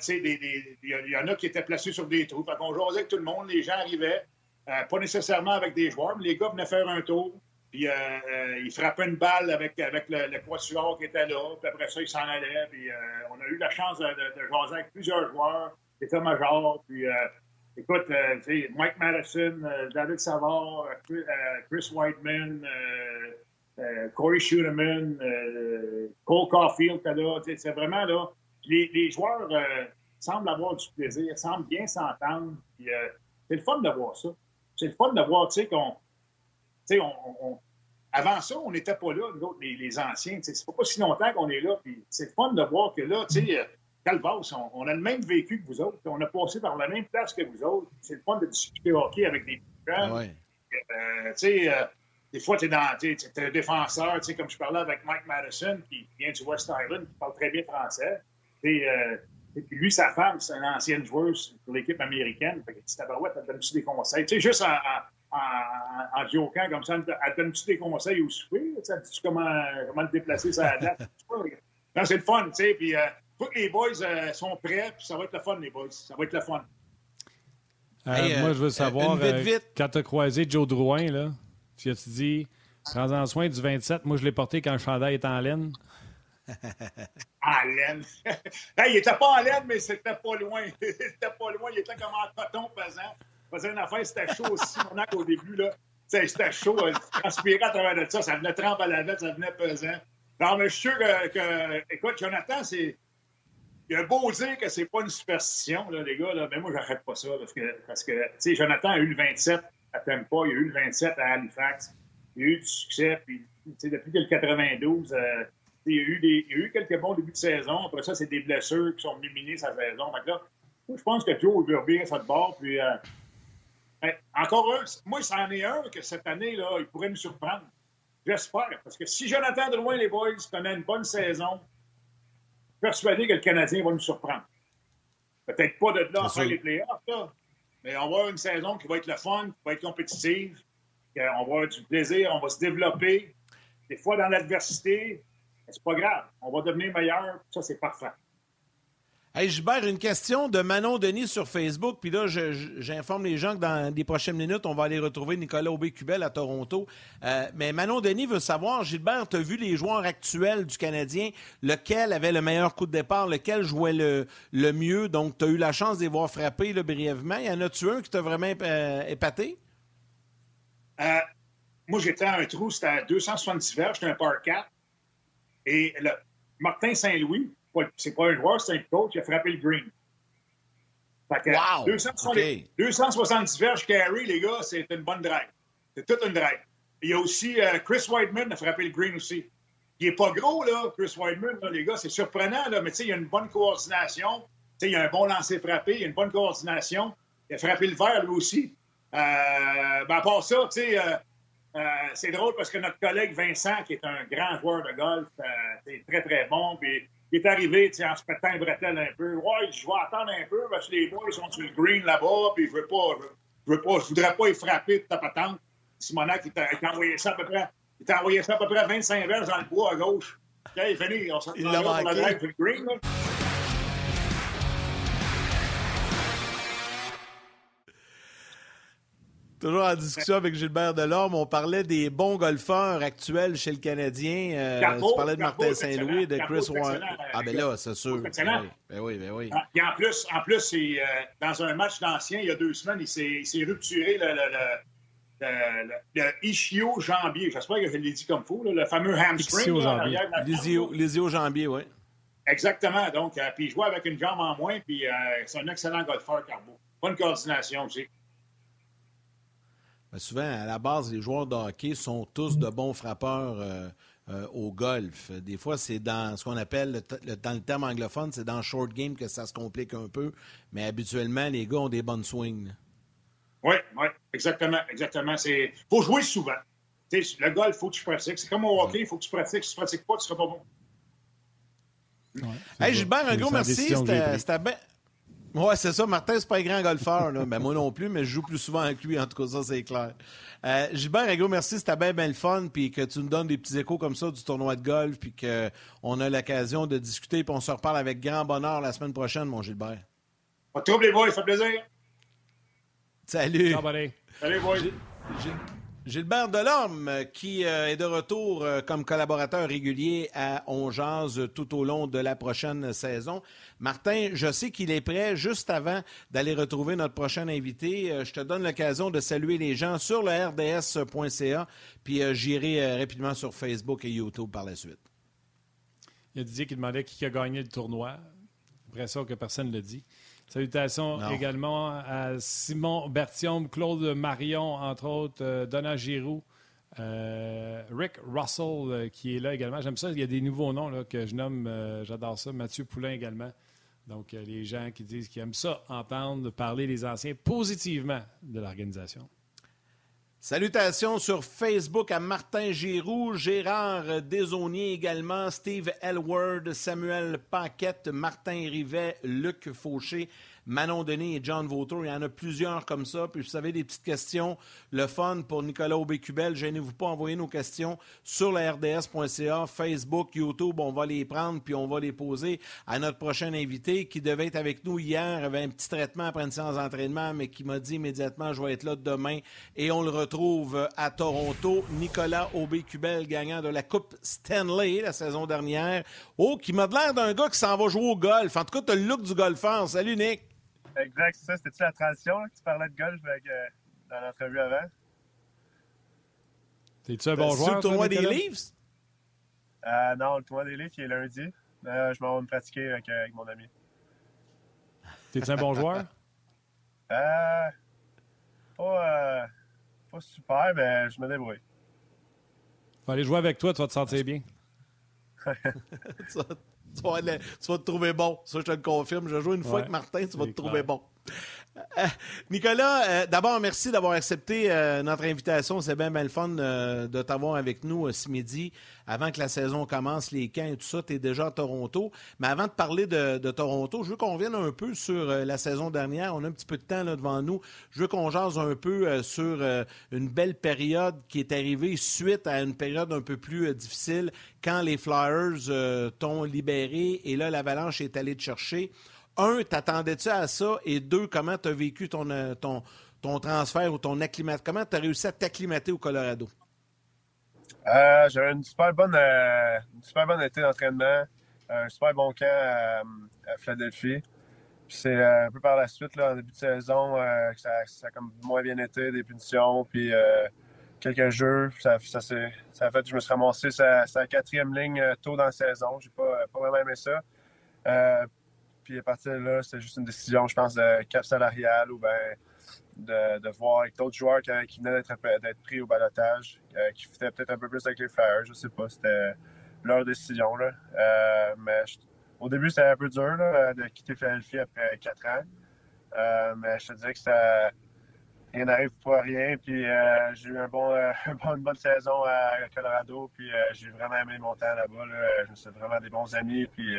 tu sais, il y en a qui étaient placés sur des trous. Fait qu'on jouait avec tout le monde. Les gens arrivaient. Euh, pas nécessairement avec des joueurs, mais les gars venaient faire un tour. Puis euh, euh, ils frappaient une balle avec, avec le, le qui était là. Puis après ça, ils s'en allaient. Puis on a eu la chance de, de, jaser avec plusieurs joueurs, états majors. Puis écoute, Mike Madison, David Savard, Chris Whiteman, Corey Schuneman, Cole Caulfield. C'est vraiment là. Les, joueurs semblent avoir du plaisir, semblent bien s'entendre. c'est le fun de voir ça c'est le fun de voir, tu sais, qu'on. Sais, on, avant ça, on n'était pas là, les, les anciens. C'est pas, si longtemps qu'on est là. C'est le fun de voir que là, tu sais, euh, Calvas, on, on, a le même vécu que vous autres. On a passé par la même place que vous autres. C'est le fun de discuter hockey avec des gens. Ouais. Euh, tu sais, euh, des fois, tu es, dans, es, un défenseur, tu sais, comme je parlais avec Mike Madison, qui vient du West Island, qui parle très bien français. Euh, et puis lui, sa femme, c'est une ancienne joueuse pour l'équipe américaine. Fait que dit, tabarouette, elle donne-tu des conseils? Tu sais, juste en, en, en, jokant comme ça, elle donne-tu des conseils au souper? Elle dit comment, comment te déplacer ça date? (laughs) non, c'est le fun, tu sais. Puis, euh, faut que les boys euh, sont prêts, puis ça va être le fun, les boys. Ça va être le fun. Euh, moi, je veux savoir, quand tu as croisé Joe Drouin, là, tu as dit, prends-en soin du 27. Moi, je l'ai porté quand le chandail était en laine? (laughs) En laine. (laughs) il était pas en laine, mais c'était pas loin. (laughs) il était pas loin. Il était comme en coton pesant. Il faisait une affaire, c'était chaud aussi. Mon acte au début, là. C'était chaud. Il transpirait à travers de ça. Ça venait trempe à la vête, ça venait pesant. Non, mais je suis sûr que, écoute, Jonathan, c'est. Il a beau dire que c'est pas une superstition, là, les gars, là, mais moi, j'arrête pas ça. Parce que, parce que tu sais, Jonathan a eu le 27 à Tampa, il a eu le 27 à Halifax. Il a eu du succès. Puis, depuis le 92, euh, il y, a eu des, il y a eu quelques bons débuts de saison. Après ça, c'est des blessures qui sont venues sa saison. Donc là, je pense que Joe veut bien ça de bord. Puis, euh, encore un, moi, c'en est un que cette année, là, il pourrait nous surprendre. J'espère. Parce que si Jonathan Drouin, les boys, connaît une bonne saison, persuadé que le Canadien va nous surprendre. Peut-être pas de là en faire les playoffs, là, mais on va avoir une saison qui va être le fun, qui va être compétitive. On va avoir du plaisir, on va se développer. Des fois, dans l'adversité, c'est pas grave. On va devenir meilleur. Ça, c'est parfait. Hey, Gilbert, une question de Manon Denis sur Facebook. Puis là, j'informe les gens que dans les prochaines minutes, on va aller retrouver Nicolas Aubé-Cubel à Toronto. Euh, mais Manon Denis veut savoir, Gilbert, tu as vu les joueurs actuels du Canadien, lequel avait le meilleur coup de départ, lequel jouait le, le mieux? Donc, tu as eu la chance de les voir frapper là, brièvement. Y en a-tu un qui t'a vraiment euh, épaté? Euh, moi, j'étais à un trou, c'était à 270 verges, j'étais un par 4. Et le, Martin Saint-Louis, c'est pas un joueur, c'est un coach, il a frappé le green. Fait que wow! 270, verges carry, les gars, c'est une bonne drive. C'est toute une drive. Il y a aussi euh, Chris Whiteman qui a frappé le green aussi. Il n'est pas gros, là, Chris Whiteman, les gars, c'est surprenant, là, mais il y a une bonne coordination. Il y a un bon lancer frappé, il y a une bonne coordination. Il a frappé le vert, lui aussi. Euh, ben, à part ça, tu sais, euh, euh, c'est drôle parce que notre collègue Vincent, qui est un grand joueur de golf, c'est très, très bon, puis il est arrivé en se pétant bretelle un peu. Ouais, je vais attendre un peu parce que les boys sont sur le green là-bas, puis je veux pas, je veux pas, je voudrais pas y frapper de ta patente. Simonac, il t'a envoyé ça à peu près. Il t'a envoyé ça à peu près 25 verges dans le bois à gauche. Est fini, on s'en l'a pour la drive sur le green. là. Toujours en discussion avec Gilbert Delorme, on parlait des bons golfeurs actuels chez le Canadien. Euh, Carbeau, tu parlais de Martin Saint-Louis, de. Chris Warren. Ah, ben là, c'est sûr. Excellent. Ben oui, ben oui. Ah, Puis en plus, en plus c'est, euh, dans un match d'ancien, il y a deux semaines, il s'est, rupturé le, le, le, le, le- le ischio-jambier. J'espère que je l'ai dit comme faut, là, le fameux hamstring. Lésio, Lésio Jambier, oui. Exactement. Donc, euh, puis il jouait avec une jambe en moins, puis euh, c'est un excellent golfeur, Carbo. Bonne coordination aussi. Ben, souvent, à la base, les joueurs de hockey sont tous de bons frappeurs euh, euh, au golf. Des fois, c'est dans ce qu'on appelle, le t- le- dans le terme anglophone, c'est dans le short game que ça se complique un peu. Mais habituellement, les gars ont des bonnes swings. Oui, oui, exactement, exactement. Il faut jouer souvent. Le golf, il faut que tu pratiques. C'est comme au hockey, il faut que tu pratiques. Si tu ne pratiques pas, tu ne seras pas bon. C'est Hey. Gilbert, un gros merci. c'était bien. Ouais, c'est ça. Martin, c'est pas un grand golfeur. Là. Ben, moi non plus, mais je joue plus souvent avec lui. En tout cas, ça, c'est clair. Euh, Gilbert, un gros merci. C'était bien, bien le fun. Puis que tu nous donnes des petits échos comme ça du tournoi de golf. Puis qu'on a l'occasion de discuter. Puis on se reparle avec grand bonheur la semaine prochaine, mon Gilbert. Pas de trouble, les boys, ça fait plaisir. Salut. Salut, boys. Gilbert Delorme, euh, qui euh, est de retour euh, comme collaborateur régulier à On tout au long de la prochaine saison. Martin, je sais qu'il est prêt juste avant d'aller retrouver notre prochain invité. Je te donne l'occasion de saluer les gens sur le rds.ca, puis j'irai rapidement sur Facebook et YouTube par la suite. Il y a Didier qui demandait qui a gagné le tournoi. Après ça, que personne ne le dit. Salutations Non. également à Simon Bertium, Claude Marion, entre autres, euh, Donna Giroux, euh, Rick Russell euh, qui est là également. J'aime ça, il y a des nouveaux noms là, que je nomme, euh, j'adore ça. Mathieu Poulain également. Donc, les gens qui disent qu'ils aiment ça, entendre parler les anciens positivement de l'organisation. Salutations sur Facebook à Martin Giroux, Gérard Desaunier également, Steve Elward, Samuel Paquette, Martin Rivet, Luc Fauché, Manon Denis et John Vautour. Il y en a plusieurs comme ça. Puis vous savez, des petites questions, le fun pour Nicolas Aubécubel. Gênez-vous pas, envoyez nos questions sur la RDS.ca, Facebook, YouTube. On va les prendre puis on va les poser à notre prochain invité qui devait être avec nous hier, avait un petit traitement après une séance d'entraînement, mais qui m'a dit immédiatement, je vais être là demain. Et on le retrouve à Toronto. Nicolas Aubé-Cubel, gagnant de la Coupe Stanley la saison dernière. Oh, qui m'a l'air d'un gars qui s'en va jouer au golf. En tout cas, tu as le look du golfeur. Salut, Nick. Exact, c'est ça. C'était-tu la transition là, que tu parlais de golf avec, euh, dans l'entrevue avant? T'es-tu un bon C'est joueur? le tournoi des? Leafs? Euh, non, le tournoi des livres qui est lundi. Euh, je m'en vais me pratiquer avec, euh, avec mon ami. T'es-tu un bon (laughs) joueur? Euh, pas, euh, pas super, mais je me débrouille. Faut aller jouer avec toi, tu vas te sentir bien. (laughs) tu, vas, tu vas aller- tu vas te trouver bon. Ça, je te le confirme. Je joue une fois Ouais, avec Martin, tu vas te trouver bon. (laughs) Nicolas, euh, d'abord, merci d'avoir accepté euh, notre invitation. C'est bien, bien le fun euh, de t'avoir avec nous ce midi. Avant que la saison commence, les camps et tout ça, tu es déjà à Toronto. Mais avant de parler de, Toronto, je veux qu'on revienne un peu sur la saison dernière. On a un petit peu de temps là, devant nous. Je veux qu'on jase un peu sur une belle période qui est arrivée suite à une période un peu plus difficile quand les Flyers t'ont libéré et là, l'Avalanche est allée te chercher. Un, t'attendais-tu à ça? Et deux, comment tu vécu ton, euh, ton, transfert ou ton acclimat? Comment tu as réussi à t'acclimater au Colorado? Euh, J'avais une super bonne, euh, une super bonne été d'entraînement, un super bon camp à, à Philadelphie. C'est euh, un peu par la suite, là, en début de saison, euh, que ça, a comme moins bien été, des punitions, puis euh, quelques jeux. Ça, a fait que je me suis ramassé sa, quatrième ligne euh, tôt dans la saison. J'ai pas, pas vraiment aimé ça. Puis à partir de là, c'était juste une décision, je pense, de cap salarial ou ben de, voir avec d'autres joueurs qui, venaient d'être pris au balotage, euh, qui foutaient peut-être un peu plus avec les Flyers, je sais pas, c'était leur décision. Là. Euh, mais au début, c'était un peu dur de quitter Philadelphie après quatre ans. Euh, mais je te dirais que ça, rien n'arrive pour rien. Puis j'ai eu (laughs) une bonne saison à Colorado. Puis j'ai vraiment aimé mon temps là-bas. Là. Je me suis vraiment des bons amis. Puis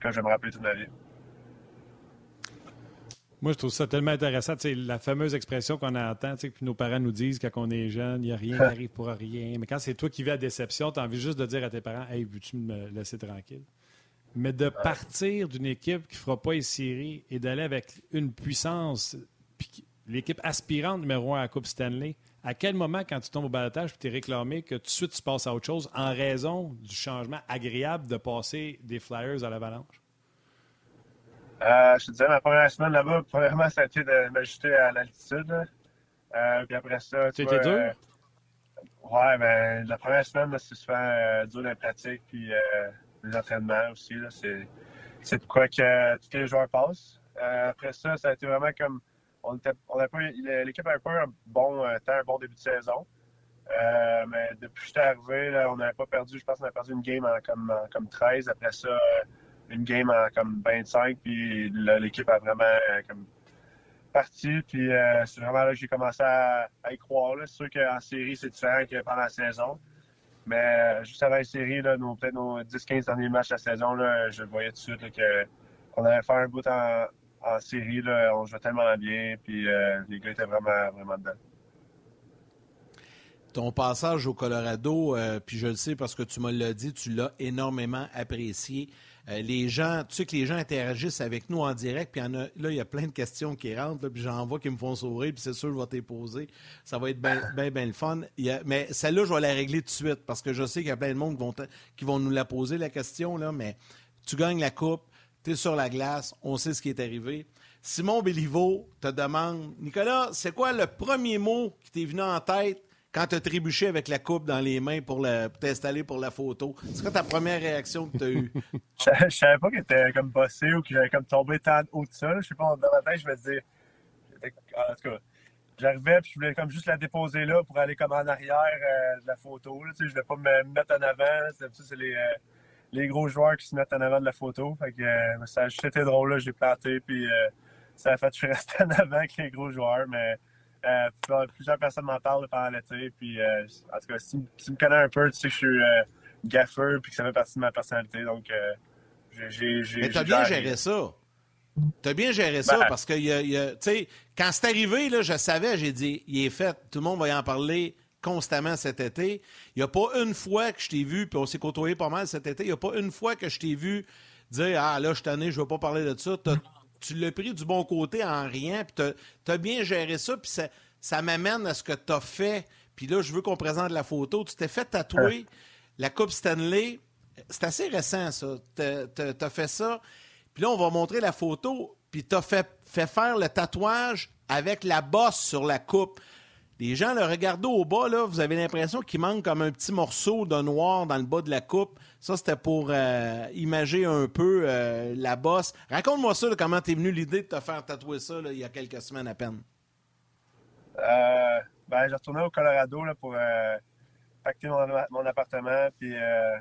que je vais me rappeler toute ma vie. Moi, je trouve ça tellement intéressant. la fameuse expression qu'on entend, que nos parents nous disent quand on est jeune, il n'y a rien qui (laughs) arrive pour rien. Mais quand c'est toi qui vis à déception, tu as envie juste de dire à tes parents Hey, veux-tu me laisser tranquille? Mais de partir d'une équipe qui ne fera pas les séries et d'aller avec une puissance, l'équipe aspirante numéro un à la Coupe Stanley, à quel moment, quand tu tombes au balotage et tu es réclamé, que tout de suite tu passes à autre chose en raison du changement agréable de passer des Flyers à l'Avalanche? Euh, je te disais, ma première semaine là-bas, premièrement, ça a été de m'ajuster à l'altitude. Euh, puis après ça, tu C'était dur? Euh, ouais, ben, la première semaine, c'est souvent euh, dur les pratiques, puis les entraînements aussi. C'est, c'est de quoi que tous les joueurs passent. après ça, ça a été vraiment comme. On a l'équipe avait pas un bon temps, un bon début de saison. mais depuis que j'étais arrivé, là, on n'avait pas perdu, je pense qu'on a perdu une game en, comme, en, comme 13. Après ça, une game en comme 25, puis l'équipe a vraiment euh, comme parti. Puis euh, c'est vraiment là que j'ai commencé à, y croire. C'est sûr qu'en série, c'est différent que pendant la saison. Mais euh, juste avant la série, là, peut-être nos 10-15 derniers matchs de la saison, là, je voyais tout de suite qu'on allait faire un bout en, en série. Là, on jouait tellement bien, puis les gars étaient vraiment, vraiment dedans ton passage au Colorado, puis je le sais parce que tu me l'as dit, tu l'as énormément apprécié. Euh, les gens, tu sais que les gens interagissent avec nous en direct, puis là, il y a plein de questions qui rentrent, puis j'en vois qui me font sourire, puis c'est sûr, je vais t'y poser. Ça va être bien, bien, bien le fun. mais celle-là, je vais la régler tout de suite, parce que je sais qu'il y a plein de monde qui vont, qui vont nous la poser, la question, là, mais tu gagnes la coupe, tu es sur la glace, on sait ce qui est arrivé. Simon Béliveau te demande, Nicolas, c'est quoi le premier mot qui t'est venu en tête quand tu as trébuché avec la coupe dans les mains pour, t'installer pour la photo, c'est quoi ta première réaction que tu as eue? (laughs) je, ne savais pas que était comme bossé ou que j'avais comme tombé tant haut de ça. Je sais pas, dans ma tête, je me disais. En tout cas, j'arrivais puis je voulais comme juste la déposer là pour aller comme en arrière euh, de la photo. Là, tu sais, je voulais pas me mettre en avant. C'est les, euh, les gros joueurs qui se mettent en avant de la photo. Fait que euh, ça a juste été drôle. Là, j'ai planté puis ça a fait que je suis resté en avant avec les gros joueurs. Mais euh, plusieurs personnes m'en parlent pendant l'été. Puis, euh, en tout cas, si, tu me connais un peu, tu sais que je suis euh, gaffeur puis que ça fait partie de ma personnalité. Donc, j'ai. Mais t'as bien géré ça. T'as bien géré ça ben, parce que, tu sais, quand c'est arrivé, là, je savais, j'ai dit, il est fait. Tout le monde va y en parler constamment cet été. Il n'y a pas une fois que je t'ai vu, puis on s'est côtoyé pas mal cet été, il n'y a pas une fois que je t'ai vu dire Ah, là, je suis tanné, je ne veux pas parler de ça tu l'as pris du bon côté en rien, puis tu as, bien géré ça, puis ça, ça m'amène à ce que tu as fait. Puis là, je veux qu'on présente la photo. Tu t'es fait tatouer la Coupe Stanley. C'est assez récent, ça. Tu as, fait ça. Puis là, on va montrer la photo. Puis tu as fait, fait faire le tatouage avec la bosse sur la coupe. Les gens le regardent au bas, là, vous avez l'impression qu'il manque comme un petit morceau de noir dans le bas de la coupe. Ça, c'était pour euh, imager un peu euh, la bosse. Raconte-moi ça, comment t'es venu l'idée de te faire tatouer ça il y a quelques semaines à peine. Euh, ben, j'ai retourné au Colorado pour pacter mon, appartement puis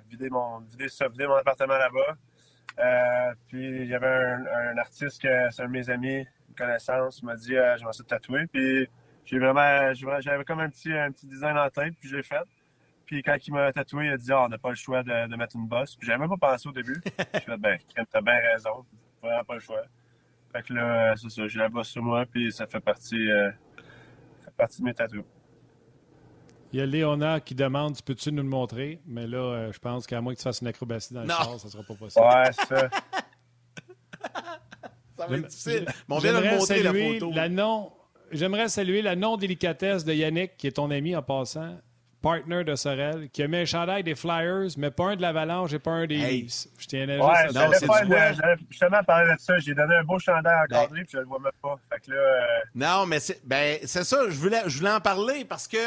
vider, mon, vider, vider mon appartement là-bas. puis il y avait un, artiste, c'est un de mes amis, une connaissance, m'a dit j'aimerais ça te tatouer. Puis j'ai vraiment, j'avais comme un petit, un petit design en tête, puis je l'ai fait. Puis quand il m'a tatoué, il a dit, oh, on n'a pas le choix de, mettre une bosse. Puis j'avais même pas pensé au début. (laughs) je fait, ben, t'as bien raison. Vraiment pas le choix. Fait que là, c'est ça, j'ai la bosse sur moi, puis ça fait partie, euh, ça fait partie de mes tatouages. Il y a Léonard qui demande Tu peux-tu nous le montrer? Mais là, euh, je pense qu'à moins que tu fasses une acrobatie dans le char, ça sera pas possible. Ouais, ça. (laughs) ça va être difficile. on vient de montrer la photo. La non, j'aimerais saluer la non-délicatesse de Yannick, qui est ton ami en passant, partner de Sorel, qui a mis un chandail des Flyers, mais pas un de l'Avalanche et pas un des Leafs. Je tiens à ouais, juste à justement parler de ça. J'ai donné un beau chandail encadré, ben... puis je le vois même pas. Fait que là, euh... Non, mais c'est ben, ça. Je voulais, je voulais en parler parce que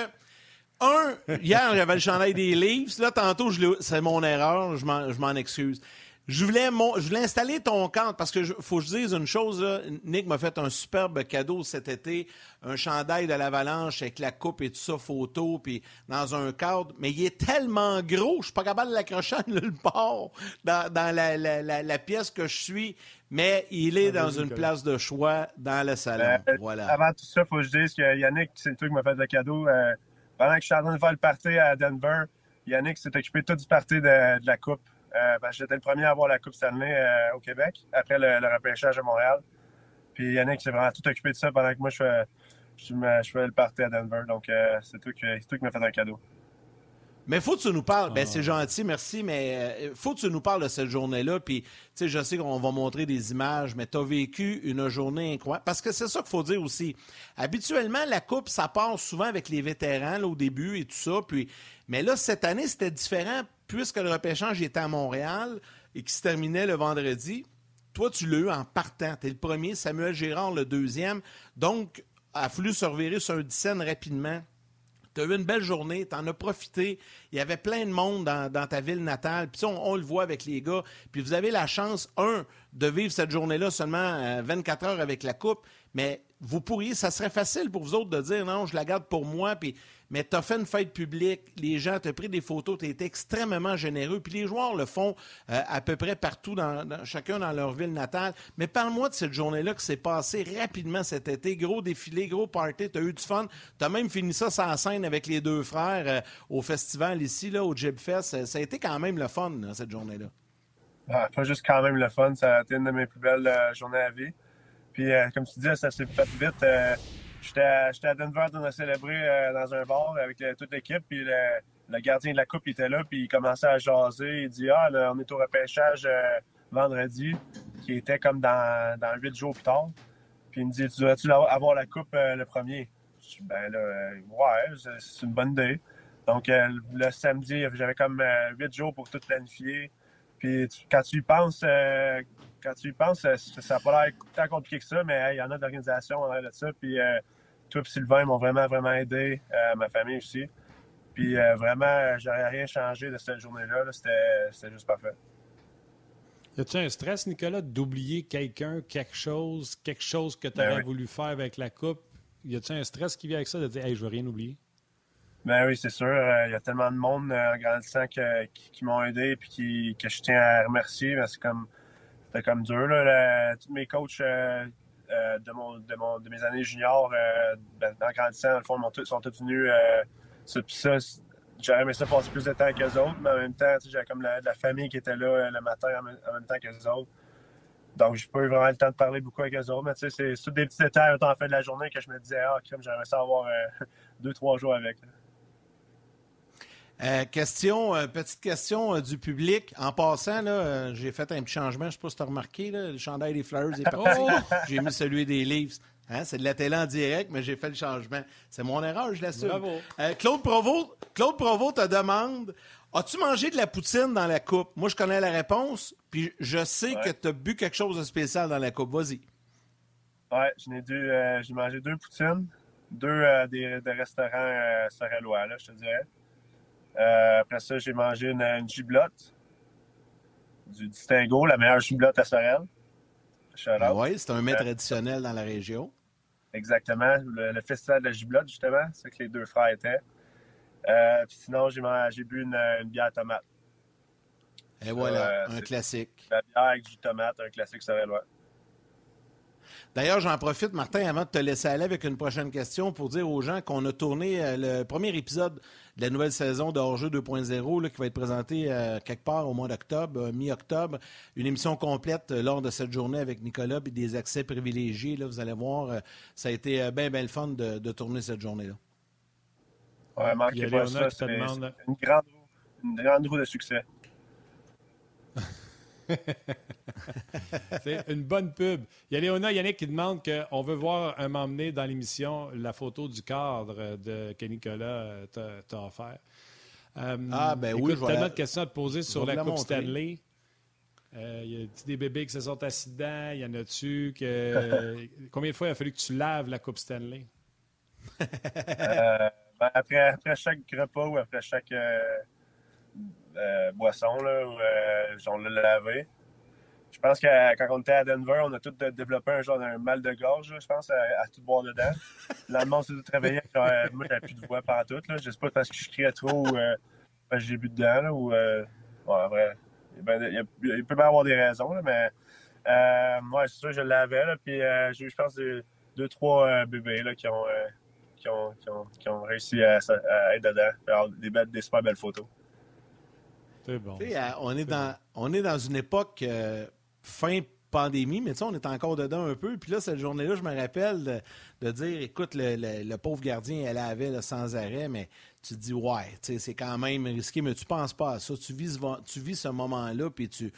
un, hier, j'avais le chandail des Leafs. Là, tantôt, c'est mon erreur. Je m'en excuse. Je voulais, je voulais installer ton compte parce que faut que je dise une chose. Nick m'a fait un superbe cadeau cet été, un chandail de l'avalanche avec la coupe et tout ça, photo, puis dans un cadre. Mais il est tellement gros, je suis pas capable de l'accrocher le port dans, dans la, la, la, pièce que je suis. Mais il est ah, dans une place de choix dans le salon. Euh, voilà. Avant tout ça, il faut que je dise que Yannick, c'est le truc qui m'a fait le cadeau. Euh, pendant que je suis en train de faire le party à Denver, Yannick s'est occupé tout du party de la coupe. Euh, j'étais le premier à avoir la Coupe Stanley euh, au Québec, après le, repêchage à Montréal. Puis Yannick s'est vraiment tout occupé de ça pendant que moi, je fais, je, je fais le party à Denver. Donc, c'est toi qui, qui m'a fait un cadeau. Mais faut que tu nous parles. Ben, c'est gentil, merci, mais euh, faut que tu nous parles de cette journée-là. Puis, tu sais, je sais qu'on va montrer des images, mais tu as vécu une journée incroyable. Parce que c'est ça qu'il faut dire aussi. Habituellement, la Coupe, ça part souvent avec les vétérans là, au début et tout ça. Puis, mais là, cette année, c'était différent puisque le repêchage était à Montréal et qui se terminait le vendredi. Toi, tu l'as eu en partant. Tu es le premier, Samuel Gérard le deuxième. Donc, a fallu se revirer sur un scène rapidement. Tu as eu une belle journée, tu en as profité. Il y avait plein de monde dans, ta ville natale. Puis on, le voit avec les gars. Puis vous avez la chance, un, de vivre cette journée-là seulement 24 euh, heures avec la Coupe. Mais vous pourriez, ça serait facile pour vous autres de dire non, je la garde pour moi. Puis mais tu as fait une fête publique, les gens t'ont pris des photos, tu été extrêmement généreux. Puis les joueurs le font euh, à peu près partout, dans, chacun dans leur ville natale. Mais parle-moi de cette journée-là qui s'est passée rapidement cet été. Gros défilé, gros party, tu as eu du fun. Tu as même fini ça sans scène avec les deux frères euh, au festival ici, là, au Jib Fest. Ça a été quand même le fun, cette journée-là. Ah, pas juste quand même le fun, ça a été une de mes plus belles euh, journées à vie. Puis, comme tu dis, ça s'est fait vite. J'étais à, Denver, on a célébré euh, dans un bar avec euh, toute l'équipe, puis le, gardien de la coupe était là, puis il commençait à jaser. Il dit Ah, on est au repêchage euh, vendredi, qui était comme dans, huit jours plus tard. Puis il me dit Tu devrais-tu avoir la coupe le premier? Je Ben là, ouais, c'est une bonne idée. Donc le samedi, j'avais comme huit jours pour tout planifier. Puis quand tu y penses, quand tu y penses, ça n'a pas l'air tant compliqué que ça, mais il y en a d'organisations en de ça. Puis euh, toi et Sylvain m'ont vraiment, vraiment aidé, euh, ma famille aussi. Puis euh, vraiment, j'aurais rien changé de cette journée-là. C'était juste parfait. Y a-tu un stress, Nicolas, d'oublier quelqu'un, quelque chose, quelque chose que tu aurais ben voulu faire avec la Coupe? Y a-tu un stress qui vient avec ça de dire, hey, je veux rien oublier? Ben oui, c'est sûr. Il y a tellement de monde en grandissant qui, m'ont aidé et que je tiens à remercier. C'est comme c'était comme dur. Là, tous mes coachs euh, euh, de, mon, de, mon, de, mes années juniors, euh, ben, en grandissant, dans le fond, sont tous venus. ça, j'aurais aimé ça passer plus de temps qu'eux autres, mais en même temps, j'avais comme la, la, famille qui était là le matin en même, temps qu'eux autres. Donc, j'ai pas eu vraiment le temps de parler beaucoup avec eux autres, mais c'est tous des petits détails en fin de la journée que je me disais, ah, comme j'aimerais ça avoir (laughs) deux, trois jours avec. Euh, question, euh, petite question euh, du public. En passant, là, j'ai fait un petit changement. Je ne sais pas si tu as remarqué, là, le chandail des Fleurs est parti. Oh! J'ai mis celui des Leafs. Hein, c'est de la télé en direct, mais j'ai fait le changement. C'est mon erreur, je l'assume. Bravo. Claude Provost, Claude Provost te demande As-tu mangé de la poutine dans la coupe? Moi, je connais la réponse, puis je sais que tu as bu quelque chose de spécial dans la coupe. Vas-y. Ouais, j'ai mangé deux poutines, deux des, restaurants sorellois, là, je te dirais. Euh, après ça, j'ai mangé une, giblotte du Distingo, la meilleure giblotte à Sorel. Ah oui, c'est un mets traditionnel dans la région. Exactement. Le, festival de la giblotte, justement, c'est que les deux frères étaient. Euh, puis sinon, j'ai bu une, bière tomate. Et voilà, euh, un classique. La bière avec du tomate, un classique sorelois. D'ailleurs, j'en profite, Martin, avant de te laisser aller avec une prochaine question pour dire aux gens qu'on a tourné euh, le premier épisode de la nouvelle saison de Hors-jeu 2.0 qui va être présenté euh, quelque part au mois d'octobre, euh, mi-octobre. Une émission complète lors de cette journée avec Nicolas et des accès privilégiés. Là, vous allez voir, ça a été bien, bien le fun de, tourner cette journée-là. Ouais, manquez pas ça. C'est une grande, une grande roue de succès. (laughs) (laughs) c'est une bonne pub. Il y a Léona Yannick qui demande qu'on veut voir un m'emmener dans l'émission la photo du cadre de, que Nicolas t'a offert. Euh, ah, ben oui, je tellement de questions à te poser sur la, Coupe Stanley. Euh, y a des bébés qui se sont assis dedans? Y en a-tu que. (laughs) Combien de fois il a fallu que tu laves la Coupe Stanley? Euh, ben, après, après, chaque repas ou après chaque euh, boisson, là, où, euh, on l'a lavé. Je pense que quand on était à Denver, on a tous développé un genre d'un mal de gorge, je pense, à, tout boire dedans. (laughs) Là, le monde s'est tout réveillé. Euh, moi, j'avais plus de voix pendant tout. Là. Je sais pas parce que je criais trop ou parce que j'ai bu dedans. Là, ou, en vrai, il, peut bien avoir des raisons, mais moi, c'est sûr, je l'avais. Puis j'ai eu, je pense, deux, trois bébés là, qui, ont, qui, ont, qui, ont, réussi à, être dedans, faire des, des super belles photos. C'est bon. on, est dans, on est dans une époque euh, fin pandémie, mais tu sais, on est encore dedans un peu. Puis là, cette journée-là, je me rappelle de, dire, écoute, le, pauvre gardien, elle avait sans arrêt, mais tu te dis, ouais, c'est quand même risqué, mais tu penses pas à ça. Tu vis, tu vis ce moment-là, puis tu,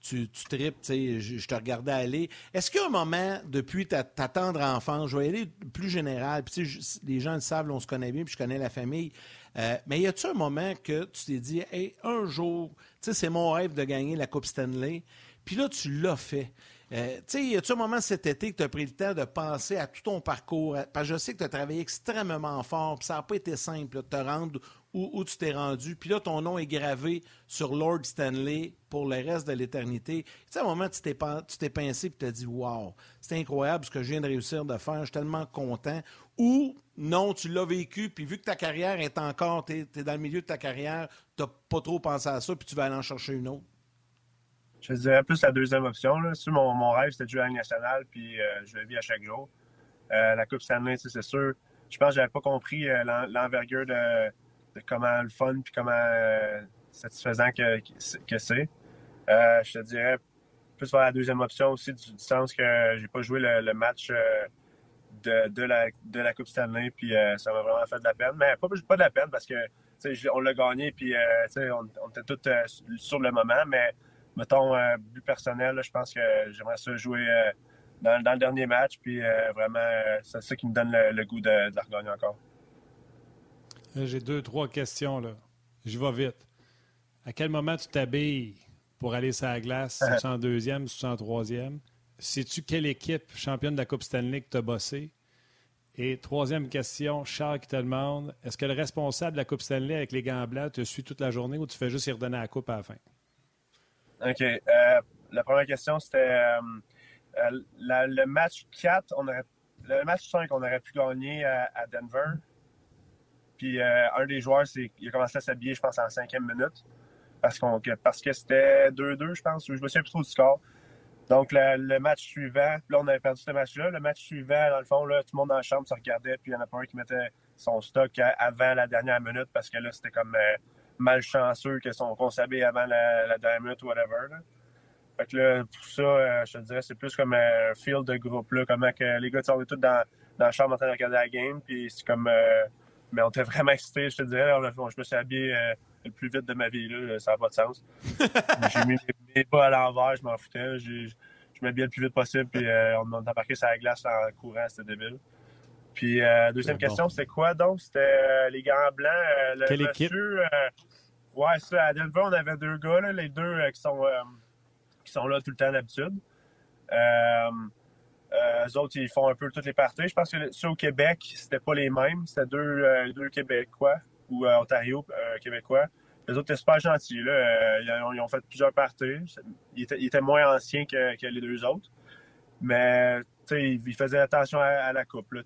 tu, tu tripes, je, te regardais aller. Est-ce qu'il y a un moment, depuis ta, tendre enfance, je vais aller plus général, puis les gens le savent, on se connaît bien, puis je connais la famille, euh, mais y a-tu un moment que tu t'es dit, hey, un jour, c'est mon rêve de gagner la Coupe Stanley, puis là, tu l'as fait. Euh, tu sais, y a-tu un moment cet été que tu as pris le temps de penser à tout ton parcours? Parce que je sais que tu as travaillé extrêmement fort, puis ça n'a pas été simple de te rendre où, tu t'es rendu. Puis là, ton nom est gravé sur Lord Stanley pour le reste de l'éternité. Tu sais, à un moment, tu t'es, tu t'es pincé et tu t'as dit Wow, c'est incroyable ce que je viens de réussir de faire, je suis tellement content. Ou non, tu l'as vécu, puis vu que ta carrière est encore, tu es, dans le milieu de ta carrière, tu n'as pas trop pensé à ça, puis tu vas aller en chercher une autre. Je dirais plus la deuxième option. Là. mon, mon rêve, c'était de jouer à la nationale, puis euh, je le vis à chaque jour. Euh, la Coupe Stanley, c'est sûr. Je pense que j'avais pas compris euh, l'envergure de, comment le fun puis comment satisfaisant que, que c'est. Je te dirais plus vers la deuxième option aussi, du, sens que j'ai pas joué le, match de, de, la, de la Coupe Stanley, puis ça m'a vraiment fait de la peine. Mais pas, pas de la peine parce que on l'a gagné, puis on, on, était tous sur le moment, mais mettons, but personnel, je pense que j'aimerais ça jouer dans, le dernier match, puis vraiment, c'est ça qui me donne le, goût de, de la regagner encore. J'ai deux, trois questions. là. Je vais vite. À quel moment tu t'habilles pour aller sur la glace? (laughs) Si tu en deuxième, si tu en troisième? Sais-tu quelle équipe championne de la Coupe Stanley que tu as bossé? Et troisième question, Charles qui te demande est-ce que le responsable de la Coupe Stanley avec les gants blancs te suit toute la journée ou tu fais juste y redonner la coupe à la fin? OK. Euh, la première question, c'était euh, euh, le match 4, on aurait, le match 5, on aurait pu gagner à Denver. Puis euh, un des joueurs, il a commencé à s'habiller, je pense, en cinquième minute. Parce, qu'on, parce que c'était 2-2, je pense, je me souviens plus trop du score. Donc, le, match suivant, là, on avait perdu ce match-là. Le match suivant, dans le fond, là, tout le monde dans la chambre se regardait, puis il y en a pas un qui mettait son stock avant la dernière minute parce que là, c'était comme malchanceux que son, qu'on s'habille avant la, dernière minute ou whatever. Là. Fait que là, pour ça, euh, je te dirais, c'est plus comme un feel de groupe, là, comment que les gars, sont tous dans, dans la chambre en train de regarder la game, puis c'est comme mais on était vraiment excités, je te dirais. je me suis habillé euh, le plus vite de ma vie, là, ça n'a pas de sens. (laughs) J'ai mis mes pas à l'envers, je m'en foutais. Je m'habillais le plus vite possible, puis euh, on a embarqué sur la glace en courant, c'était débile. Puis, euh, deuxième question, c'était quoi donc? C'était les gants blancs. le Quelle équipe? ouais, ça, à Denver, on avait deux gars, là, les deux qui, sont, qui sont là tout le temps d'habitude. Euh, eux autres, ils font un peu toutes les parties. Je pense que ceux au Québec, c'était pas les mêmes. C'était deux, euh, deux Québécois ou euh, Ontario Québécois. Les autres étaient super gentils. Là. Ils, ont, fait plusieurs parties. Ils étaient, moins anciens que, les deux autres. Mais ils, faisaient attention à, la coupe. Là.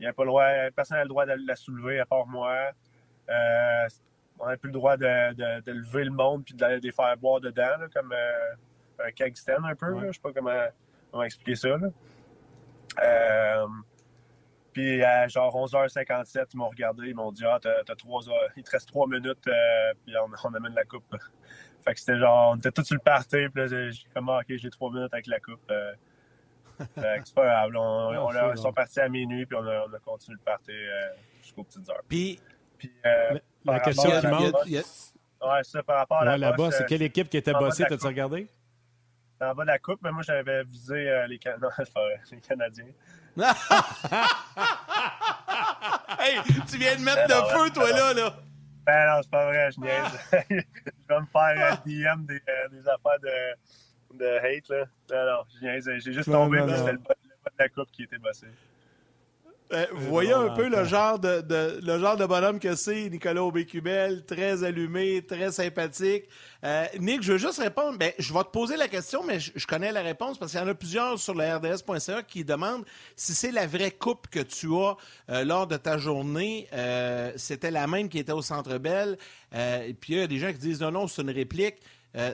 il pas le droit, personne n'a le droit de la soulever à part moi. on n'a plus le droit de, lever le monde puis de les faire boire dedans, comme un keg stand un peu. Je sais pas comment expliquer ça. Là. Euh, puis à genre 11h57, ils m'ont regardé, ils m'ont dit Ah, t'as, trois heures, il te reste trois minutes, euh, puis on, amène la coupe. (laughs) fait que c'était genre, on était tous sur le party, puis là, j'ai comme ah, ok, j'ai trois minutes avec la coupe. Euh, c'est pas grave. On, on, sont partis à minuit, puis on a, on a continué le party jusqu'aux petites heures. Puis, puis la, question qui manque. Ouais, ça, par rapport à la là-bas, c'est quelle équipe qui était bossée, t'as-tu regardé? en bas de la coupe, mais moi, j'avais visé euh, les, Can... (laughs) non, les Canadiens. (laughs) hey, tu viens de mettre ben le feu, toi, là, là. Ben non, c'est pas vrai, je niaise. (laughs) je vais me faire euh, DM des, euh, des, affaires de, de hate, là. Niaise. J'ai juste tombé, c'était le bas de la coupe qui était bossé. Euh, vous voyez un peu le genre de, le genre de bonhomme que c'est, Nicolas Aubécubel, très allumé, très sympathique. Euh, Nick, je veux juste répondre. Ben, je vais te poser la question, mais je, connais la réponse parce qu'il y en a plusieurs sur le RDS.ca qui demandent si c'est la vraie coupe que tu as euh, lors de ta journée. C'était la même qui était au Centre Bell. et puis il y a des gens qui disent non, non, c'est une réplique.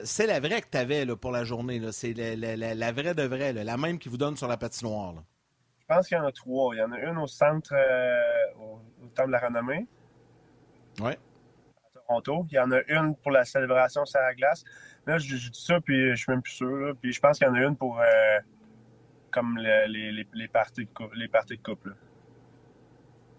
C'est la vraie que tu avais là, pour la journée. C'est la, vraie de vraie, la même qui vous donne sur la patinoire. Là. Je pense qu'il y en a trois. Il y en a une au centre, euh, au, Temple de la Renommée. Oui. À Toronto. Il y en a une pour la célébration sur la glace. là, je, dis ça, puis je suis même plus sûr. Puis je pense qu'il y en a une pour comme les, les, les, parties de couple. Les parties de couple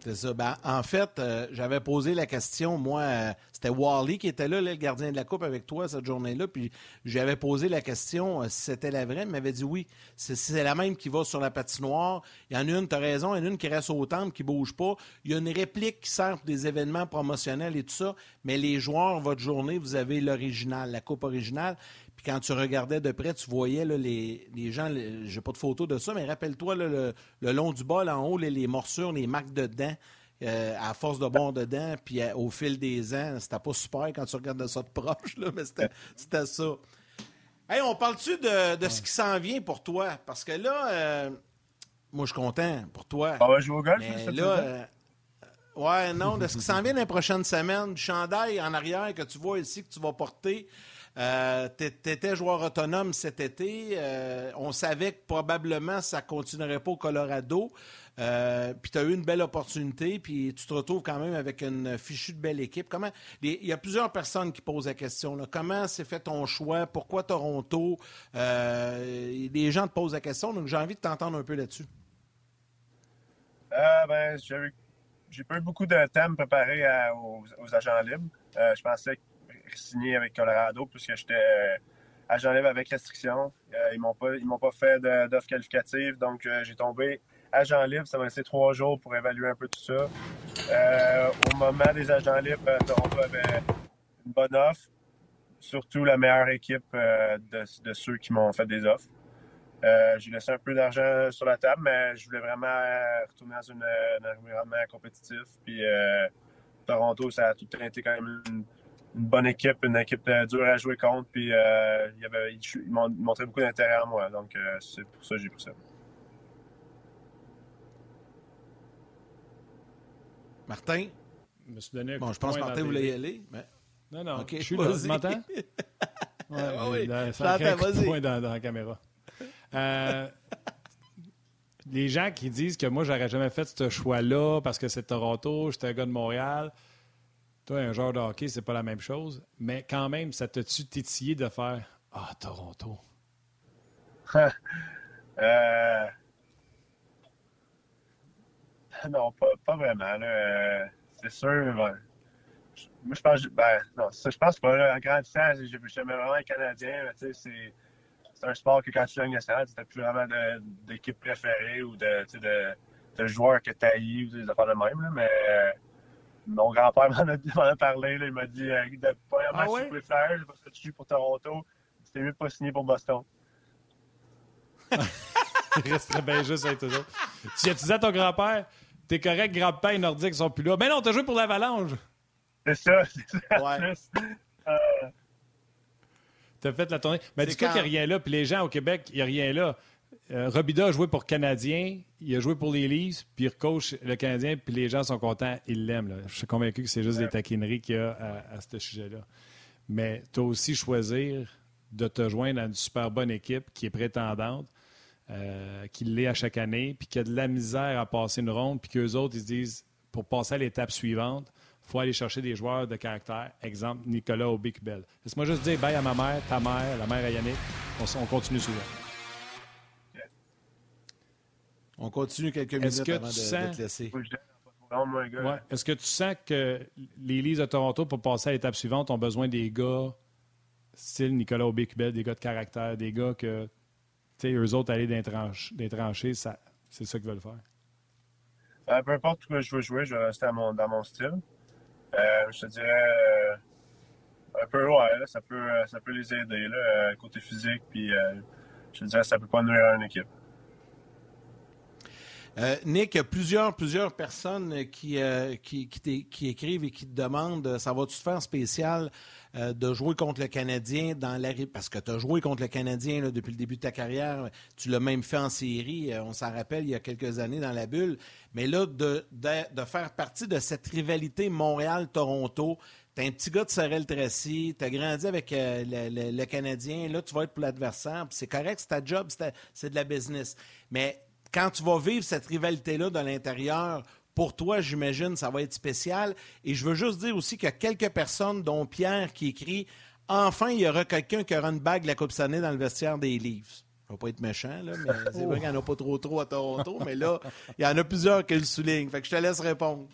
c'est ça. Ben, en fait, euh, j'avais posé la question, moi, euh, c'était Wally qui était là, le gardien de la Coupe avec toi cette journée-là, puis j'avais posé la question euh, si c'était la vraie, il m'avait dit oui. C'est la même qui va sur la patinoire. Il y en a une, tu as raison, il y en a une qui reste au temple, qui bouge pas. Il y a une réplique qui sert pour des événements promotionnels et tout ça, mais les joueurs, votre journée, vous avez l'original, la Coupe originale. Puis quand tu regardais de près, tu voyais les, les, gens, j'ai pas de photo de ça, mais rappelle-toi le, long du bol en haut, les, morsures, les marques de dents. Euh, à force de bon dedans, puis euh, au fil des ans, c'était pas super quand tu regardes ça de proche, là, (laughs) mais c'était ça. Hey, on parle-tu de, ce qui s'en vient pour toi? Parce que là, euh, moi, je suis content pour toi. On va jouer au golf, là, Ouais, non, de ce qui s'en vient les prochaines semaines, du chandail en arrière que tu vois ici, que tu vas porter. Euh, tu étais joueur autonome cet été. Euh, on savait que probablement ça continuerait pas au Colorado. Euh, puis tu as eu une belle opportunité, puis tu te retrouves quand même avec une fichue de belle équipe. Comment Il y a plusieurs personnes qui posent la question. Comment s'est fait ton choix? Pourquoi Toronto? les gens te posent la question, donc j'ai envie de t'entendre un peu là-dessus. ben, j'ai pas eu beaucoup de me préparer aux, agents libres. je pensais signé avec Colorado puisque j'étais euh, agent libre avec restriction. Euh, ils m'ont pas, ils m'ont pas fait d'offre qualificative, donc euh, j'ai tombé agent libre. Ça m'a laissé trois jours pour évaluer un peu tout ça. au moment des agents libres, Toronto avait une bonne offre, surtout la meilleure équipe de, ceux qui m'ont fait des offres. J'ai laissé un peu d'argent sur la table, mais je voulais vraiment retourner dans une, un environnement compétitif. Puis Toronto, ça a tout été quand même une, une bonne équipe, une équipe euh, dure à jouer contre. Puis euh, il, y avait, il, montrait beaucoup d'intérêt en moi. Donc euh, c'est pour ça que j'ai pris ça. Martin? Je me suis donné bon, je pense que Martin voulait y aller. Mais... Non, non. je suis là. Tu m'entends? (laughs) ouais, ah oui, ça point dans, dans la caméra. Les gens qui disent que moi, j'aurais jamais fait ce choix-là parce que c'est Toronto, j'étais un gars de Montréal. Toi, un joueur de hockey, c'est pas la même chose, mais quand même, ça t'a-tu tétillé de faire Ah, Toronto? (laughs) euh... Non, pas, pas vraiment. Euh, c'est sûr. moi, je pense, ben, non, ça, je pense pas. en grandissant, j'aimais vraiment les Canadiens. C'est, c'est un sport que quand tu gagnes national, tu n'as plus vraiment d'équipe préférée ou de, de, de joueurs que tu haïs ou des affaires de même. Là, mais euh, mon grand-père m'en a, parlé. il m'a dit euh, de pas ah ouais? tu peux faire parce que tu joues pour Toronto. C'était mieux de pas signer pour Boston. (laughs) il resterait bien juste avec toujours. Tu as dit à ton grand-père T'es correct, grand-père et Nordique sont plus là. Mais non, t'as joué pour l'Avalanche. C'est ça, c'est ça. Ouais. Euh... T'as fait la tournée. Mais dis-toi qu'il n'y a rien là, puis les gens au Québec, il n'y a rien là. Euh, Robida a joué pour Canadien, il a joué pour les Leafs, puis il recoach le Canadien, puis les gens sont contents, ils l'aiment. Je suis convaincu que c'est juste des taquineries qu'il y a à, ce sujet-là. Mais tu as aussi choisir de te joindre à une super bonne équipe qui est prétendante, euh, qui l'est à chaque année, puis qui a de la misère à passer une ronde, puis qu'eux autres, ils se disent, pour passer à l'étape suivante, faut aller chercher des joueurs de caractère. Exemple, Nicolas Aubé-Cubel. Laisse-moi juste dire bye à ma mère, ta mère, la mère à Yannick. On, on continue souvent. On continue quelques minutes avant de, te laisser. Est-ce que tu sens que les Leafs de Toronto, pour passer à l'étape suivante, ont besoin des gars style Nicolas Aubé-Cubel, des gars de caractère, des gars que, tu sais, eux autres, aller des tranchées, c'est ça qu'ils veulent faire? Euh, peu importe où je veux jouer, je vais rester dans mon style. Euh, je te dirais euh, un peu, ouais, ça, peut, ça peut les aider, là, côté physique, puis je te dirais ça peut pas nuire à une équipe. Euh, Nick, il y a plusieurs, plusieurs personnes qui, euh, qui, qui, écrivent et qui te demandent euh, ça va-tu te faire spécial de jouer contre le Canadien dans la parce que tu as joué contre le Canadien depuis le début de ta carrière, tu l'as même fait en série, on s'en rappelle il y a quelques années dans la bulle, mais là de, faire partie de cette rivalité Montréal-Toronto, T'es un petit gars de Sorel-Tracy, t'as grandi avec le, le, Canadien, là, tu vas être pour l'adversaire, c'est correct, c'est ta job, c'est de la business. Mais quand tu vas vivre cette rivalité-là de l'intérieur, pour toi, j'imagine, ça va être spécial. Et je veux juste dire aussi qu'il y a quelques personnes, dont Pierre, qui écrit enfin, il y aura quelqu'un qui aura une bague de la Coupe Stanley dans le vestiaire des Leafs. Je ne vais pas être méchant, là, mais (laughs) c'est vrai qu'il n'y en a pas trop trop à Toronto, (laughs) mais là, il y en a plusieurs qui le soulignent. Fait que je te laisse répondre.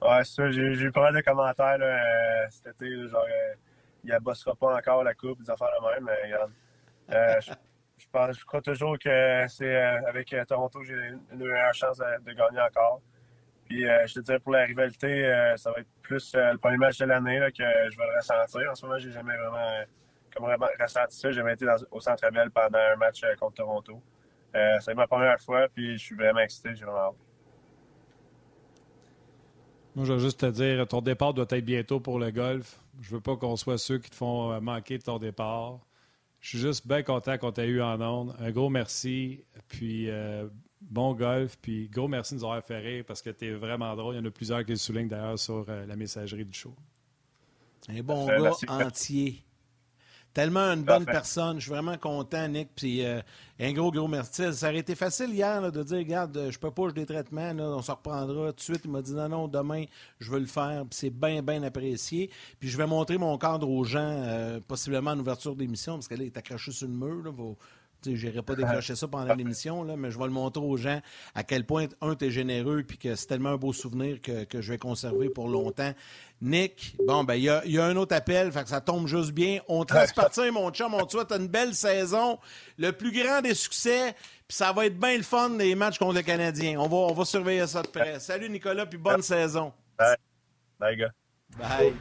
Ouais, c'est ça. J'ai eu pas mal de commentaires là, euh, cet été. Là, genre, euh, il ne bossera pas encore la coupe, des affaires de même. Mais regarde, euh, je crois toujours que c'est avec Toronto j'ai une, meilleure chance de, gagner encore. Puis je te dirais pour la rivalité, ça va être plus le premier match de l'année que je vais le ressentir. En ce moment, j'ai jamais vraiment, comme vraiment ressenti ça. J'ai jamais été au Centre Bell pendant un match contre Toronto. c'est ma première fois, puis je suis vraiment excité, j'ai vraiment hâte. Moi, je vais juste te dire, ton départ doit être bientôt pour le golf. Je veux pas qu'on soit ceux qui te font euh, manquer de ton départ. Je suis juste bien content qu'on t'ait eu en ondes. Un gros merci, puis euh, bon golf, puis gros merci de nous avoir fait rire parce que tu es vraiment drôle. Il y en a plusieurs qui le soulignent d'ailleurs sur euh, la messagerie du show. Un bon gars entier. Tellement une bonne personne. Je suis vraiment content, Nick. Puis euh, un gros, gros merci. Ça aurait été facile hier de dire Regarde, je peux pas, j'ai des traitements, on se reprendra. Tout de suite, il m'a dit Non, non, demain, je veux le faire. Puis c'est bien, bien apprécié. Puis je vais montrer mon cadre aux gens, euh, possiblement en ouverture d'émission, parce qu'elle est accrochée sur le mur. Là, je n'irai pas décrocher ça pendant l'émission, mais je vais le montrer aux gens à quel point, un, tu es généreux puis que c'est tellement un beau souvenir que, je vais conserver pour longtemps. Nick, bon, ben il y a, un autre appel, fait que ça tombe juste bien. On te laisse partir, mon chum. On te souhaite une belle saison, le plus grand des succès, puis ça va être bien le fun, les matchs contre les Canadiens. On va, on va surveiller ça de près. Salut, Nicolas, puis bonne saison. Bye. Bye, gars. Bye.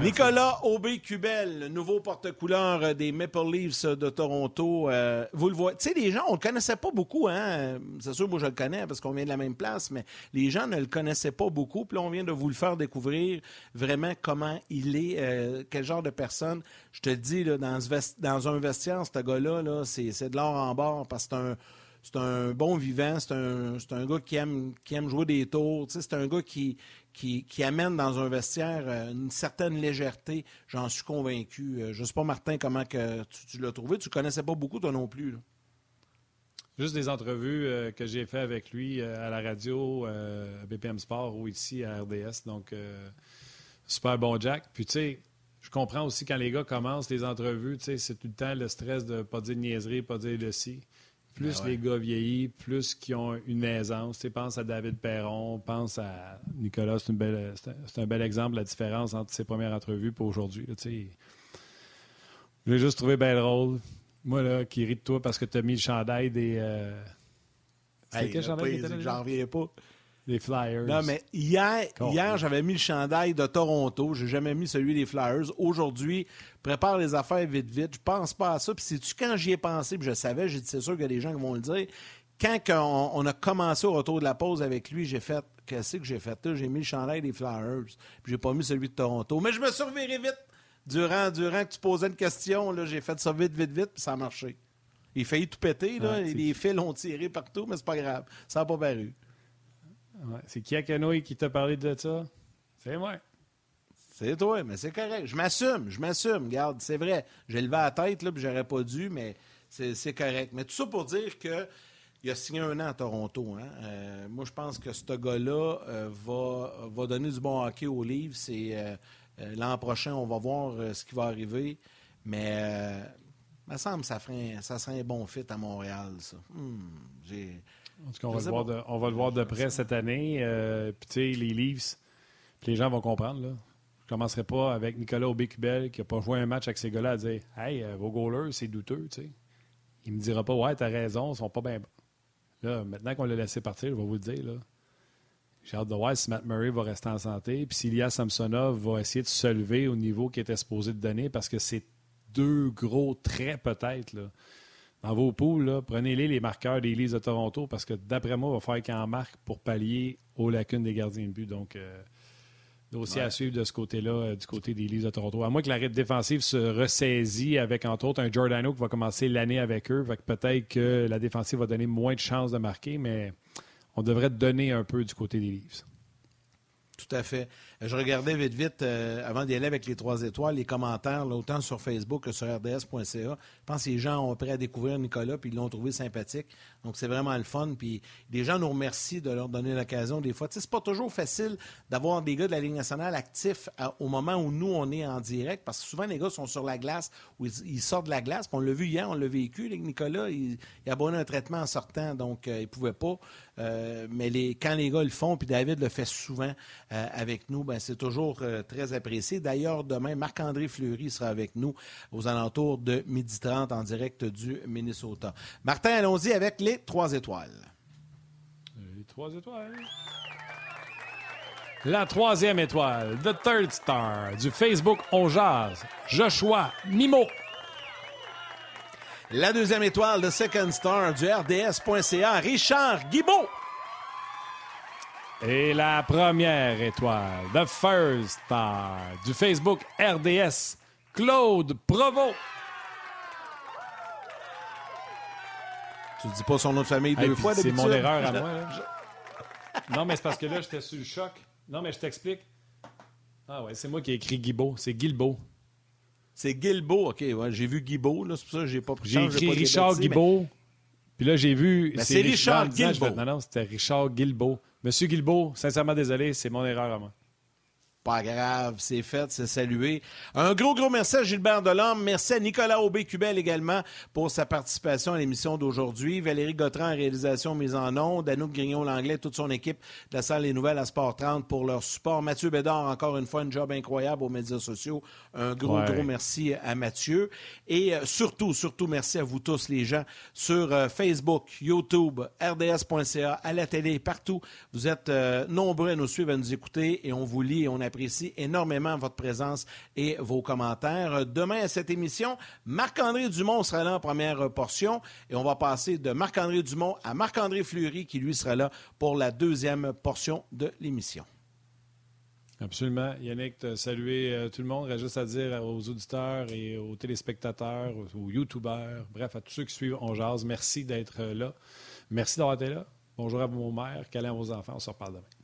Nicolas Aubé-Cubel, le nouveau porte-couleur des Maple Leafs de Toronto. Euh, vous le voyez. Tu sais, les gens, on le connaissait pas beaucoup. Hein? C'est sûr, moi, je le connais parce qu'on vient de la même place, mais les gens ne le connaissaient pas beaucoup. Puis là, on vient de vous le faire découvrir vraiment comment il est, euh, quel genre de personne. Je te dis, là, dans, dans un vestiaire, ce gars-là, -là, c'est de l'or en bord parce que c'est un c'est un bon vivant, c'est un, un, gars qui aime, qui aime jouer des tours. c'est un gars qui, qui, amène dans un vestiaire euh, une certaine légèreté. J'en suis convaincu. Euh, je ne sais pas, Martin, comment que tu, l'as trouvé. Tu ne connaissais pas beaucoup, toi non plus. Juste des entrevues euh, que j'ai fait avec lui à la radio, à BPM Sport ou ici à RDS. Donc, super bon Jack. Puis, tu sais, je comprends aussi quand les gars commencent les entrevues, tu sais, c'est tout le temps le stress de ne pas dire niaiserie, pas dire de si. Plus ben les gars vieillis, plus qui ont une aisance. Tu pense à David Perron, pense à Nicolas. C'est, un bel exemple de la différence entre ses premières entrevues et aujourd'hui. Je l'ai juste trouvé bien drôle. Moi, là, qui rit de toi parce que tu as mis le chandail des. Euh... Hey, quel chandail J'en reviens pas. Les Flyers. Non, mais hier, hier j'avais mis le chandail de Toronto. J'ai jamais mis celui des Flyers. Aujourd'hui, prépare les affaires vite, vite. Je pense pas à ça. Puis c'est-tu quand j'y ai pensé, puis je savais, j'ai dit, c'est sûr qu'il y a des gens qui vont le dire. Quand on, a commencé au retour de la pause avec lui, j'ai fait, qu'est-ce que j'ai fait? J'ai mis le chandail des Flyers. Puis j'ai pas mis celui de Toronto. Mais je me suis reviré vite. Durant, durant que tu posais une question, là, j'ai fait ça vite, vite, vite, puis ça a marché. Il failli tout péter, là. les fils ont tiré partout, mais c'est pas grave. Ça n'a pas paru. C'est qui a qui t'a parlé de ça? C'est moi. C'est toi, mais c'est correct. Je m'assume, je m'assume. Regarde, c'est vrai. J'ai levé la tête, là, puis j'aurais pas dû, mais c'est correct. Mais tout ça pour dire que il a signé un an à Toronto. Hein? Euh, moi, je pense que ce gars-là euh, va, va donner du bon hockey au livre. Euh, l'an prochain, on va voir ce qui va arriver. Mais me semble que ça, ferait, ça serait un bon fit à Montréal, ça. Hmm, j'ai en tout cas, on va, le voir de, on va le voir de près cette année. Euh, puis, tu sais, les Leafs, les gens vont comprendre. Là. Je ne commencerai pas avec Nicolas Aubé-Cubel qui n'a pas joué un match avec ces gars-là à dire Hey, euh, vos goalers, c'est douteux. sais. Il ne me dira pas Ouais, tu as raison, ils sont pas bien bons. Là, maintenant qu'on l'a laissé partir, je vais vous le dire. Là. J'ai hâte de voir si Matt Murray va rester en santé, puis si Ilya Samsonov va essayer de se lever au niveau qu'il était supposé de donner, parce que c'est deux gros traits peut-être. Là dans vos poules, prenez-les les marqueurs des Leafs de Toronto parce que d'après moi, il va falloir qu'ils en marquent pour pallier aux lacunes des gardiens de but. Donc, euh, dossier à suivre de ce côté-là, euh, du côté des Leafs de Toronto. À moins que l'arrêt défensive se ressaisit avec, entre autres, un Giordano qui va commencer l'année avec eux. Peut-être que la défensive va donner moins de chances de marquer, mais on devrait donner un peu du côté des Leafs. Tout à fait. Je regardais vite, vite, euh, avant d'y aller avec les trois étoiles, les commentaires, autant sur Facebook que sur rds.ca. Je pense que les gens ont appris à découvrir Nicolas, puis ils l'ont trouvé sympathique. Donc, c'est vraiment le fun. Puis, les gens nous remercient de leur donner l'occasion des fois. Tu sais, c'est pas toujours facile d'avoir des gars de la Ligue nationale actifs au moment où nous, on est en direct, parce que souvent, les gars sont sur la glace, ou ils, sortent de la glace. Puis on l'a vu hier, on l'a vécu. Nicolas, il, a abonné un traitement en sortant, donc euh, il pouvait pas. Euh, mais les, quand les gars le font, puis David le fait souvent euh, avec nous, ben, c'est toujours euh, très apprécié. D'ailleurs, demain, Marc-André Fleury sera avec nous aux alentours de 12h30 en direct du Minnesota. Martin, allons-y avec les trois étoiles. Les trois étoiles. La troisième étoile, The Third Star, du Facebook On Jazz, Joshua Mimo. La deuxième étoile de Second Star du RDS.ca, Richard Guibault. Et la première étoile, The First Star du Facebook RDS, Claude Provo. Tu dis pas son nom de famille deux fois C'est mon erreur à moi. Non, mais c'est parce que là, j'étais sur le choc. Non, mais je t'explique. Ah ouais, c'est moi qui ai écrit Guibault. C'est Guilbeault. C'est Guilbeault, OK. j'ai vu Guibault, c'est pour ça que j'ai pas pris J'ai écrit Richard Guilbeault. Puis là, j'ai vu. Ben, c'est Richard Guilbeault. Non, non, c'était Richard Guilbeault. Monsieur Guilbeault, sincèrement désolé, c'est mon erreur à moi. Pas grave, c'est fait, c'est salué. Un gros, gros merci à Gilbert Delorme. Merci à Nicolas Aubé-Cubel également pour sa participation à l'émission d'aujourd'hui. Valérie Gautran en réalisation mise en ondes. Anouk Grignon-Langlais, toute son équipe de la salle Les Nouvelles à Sport 30 pour leur support. Mathieu Bédard, encore une fois, un job incroyable aux médias sociaux. Un gros, gros merci à Mathieu. Et euh, surtout, surtout, merci à vous tous, les gens, sur euh, Facebook, YouTube, RDS.ca, à la télé, partout. Vous êtes euh, nombreux à nous suivre, à nous écouter et on vous lit et on apprécie apprécie énormément votre présence et vos commentaires. Demain à cette émission, Marc-André Dumont sera là en première portion et on va passer de Marc-André Dumont à Marc-André Fleury qui lui sera là pour la deuxième portion de l'émission. Absolument. Yannick, saluer euh, tout le monde. Reste juste à dire aux auditeurs et aux téléspectateurs, aux, YouTubeurs, bref, à tous ceux qui suivent On Jazz, merci d'être là. Merci d'avoir été là. Bonjour à vos mères, câlin à vos enfants. On se reparle demain.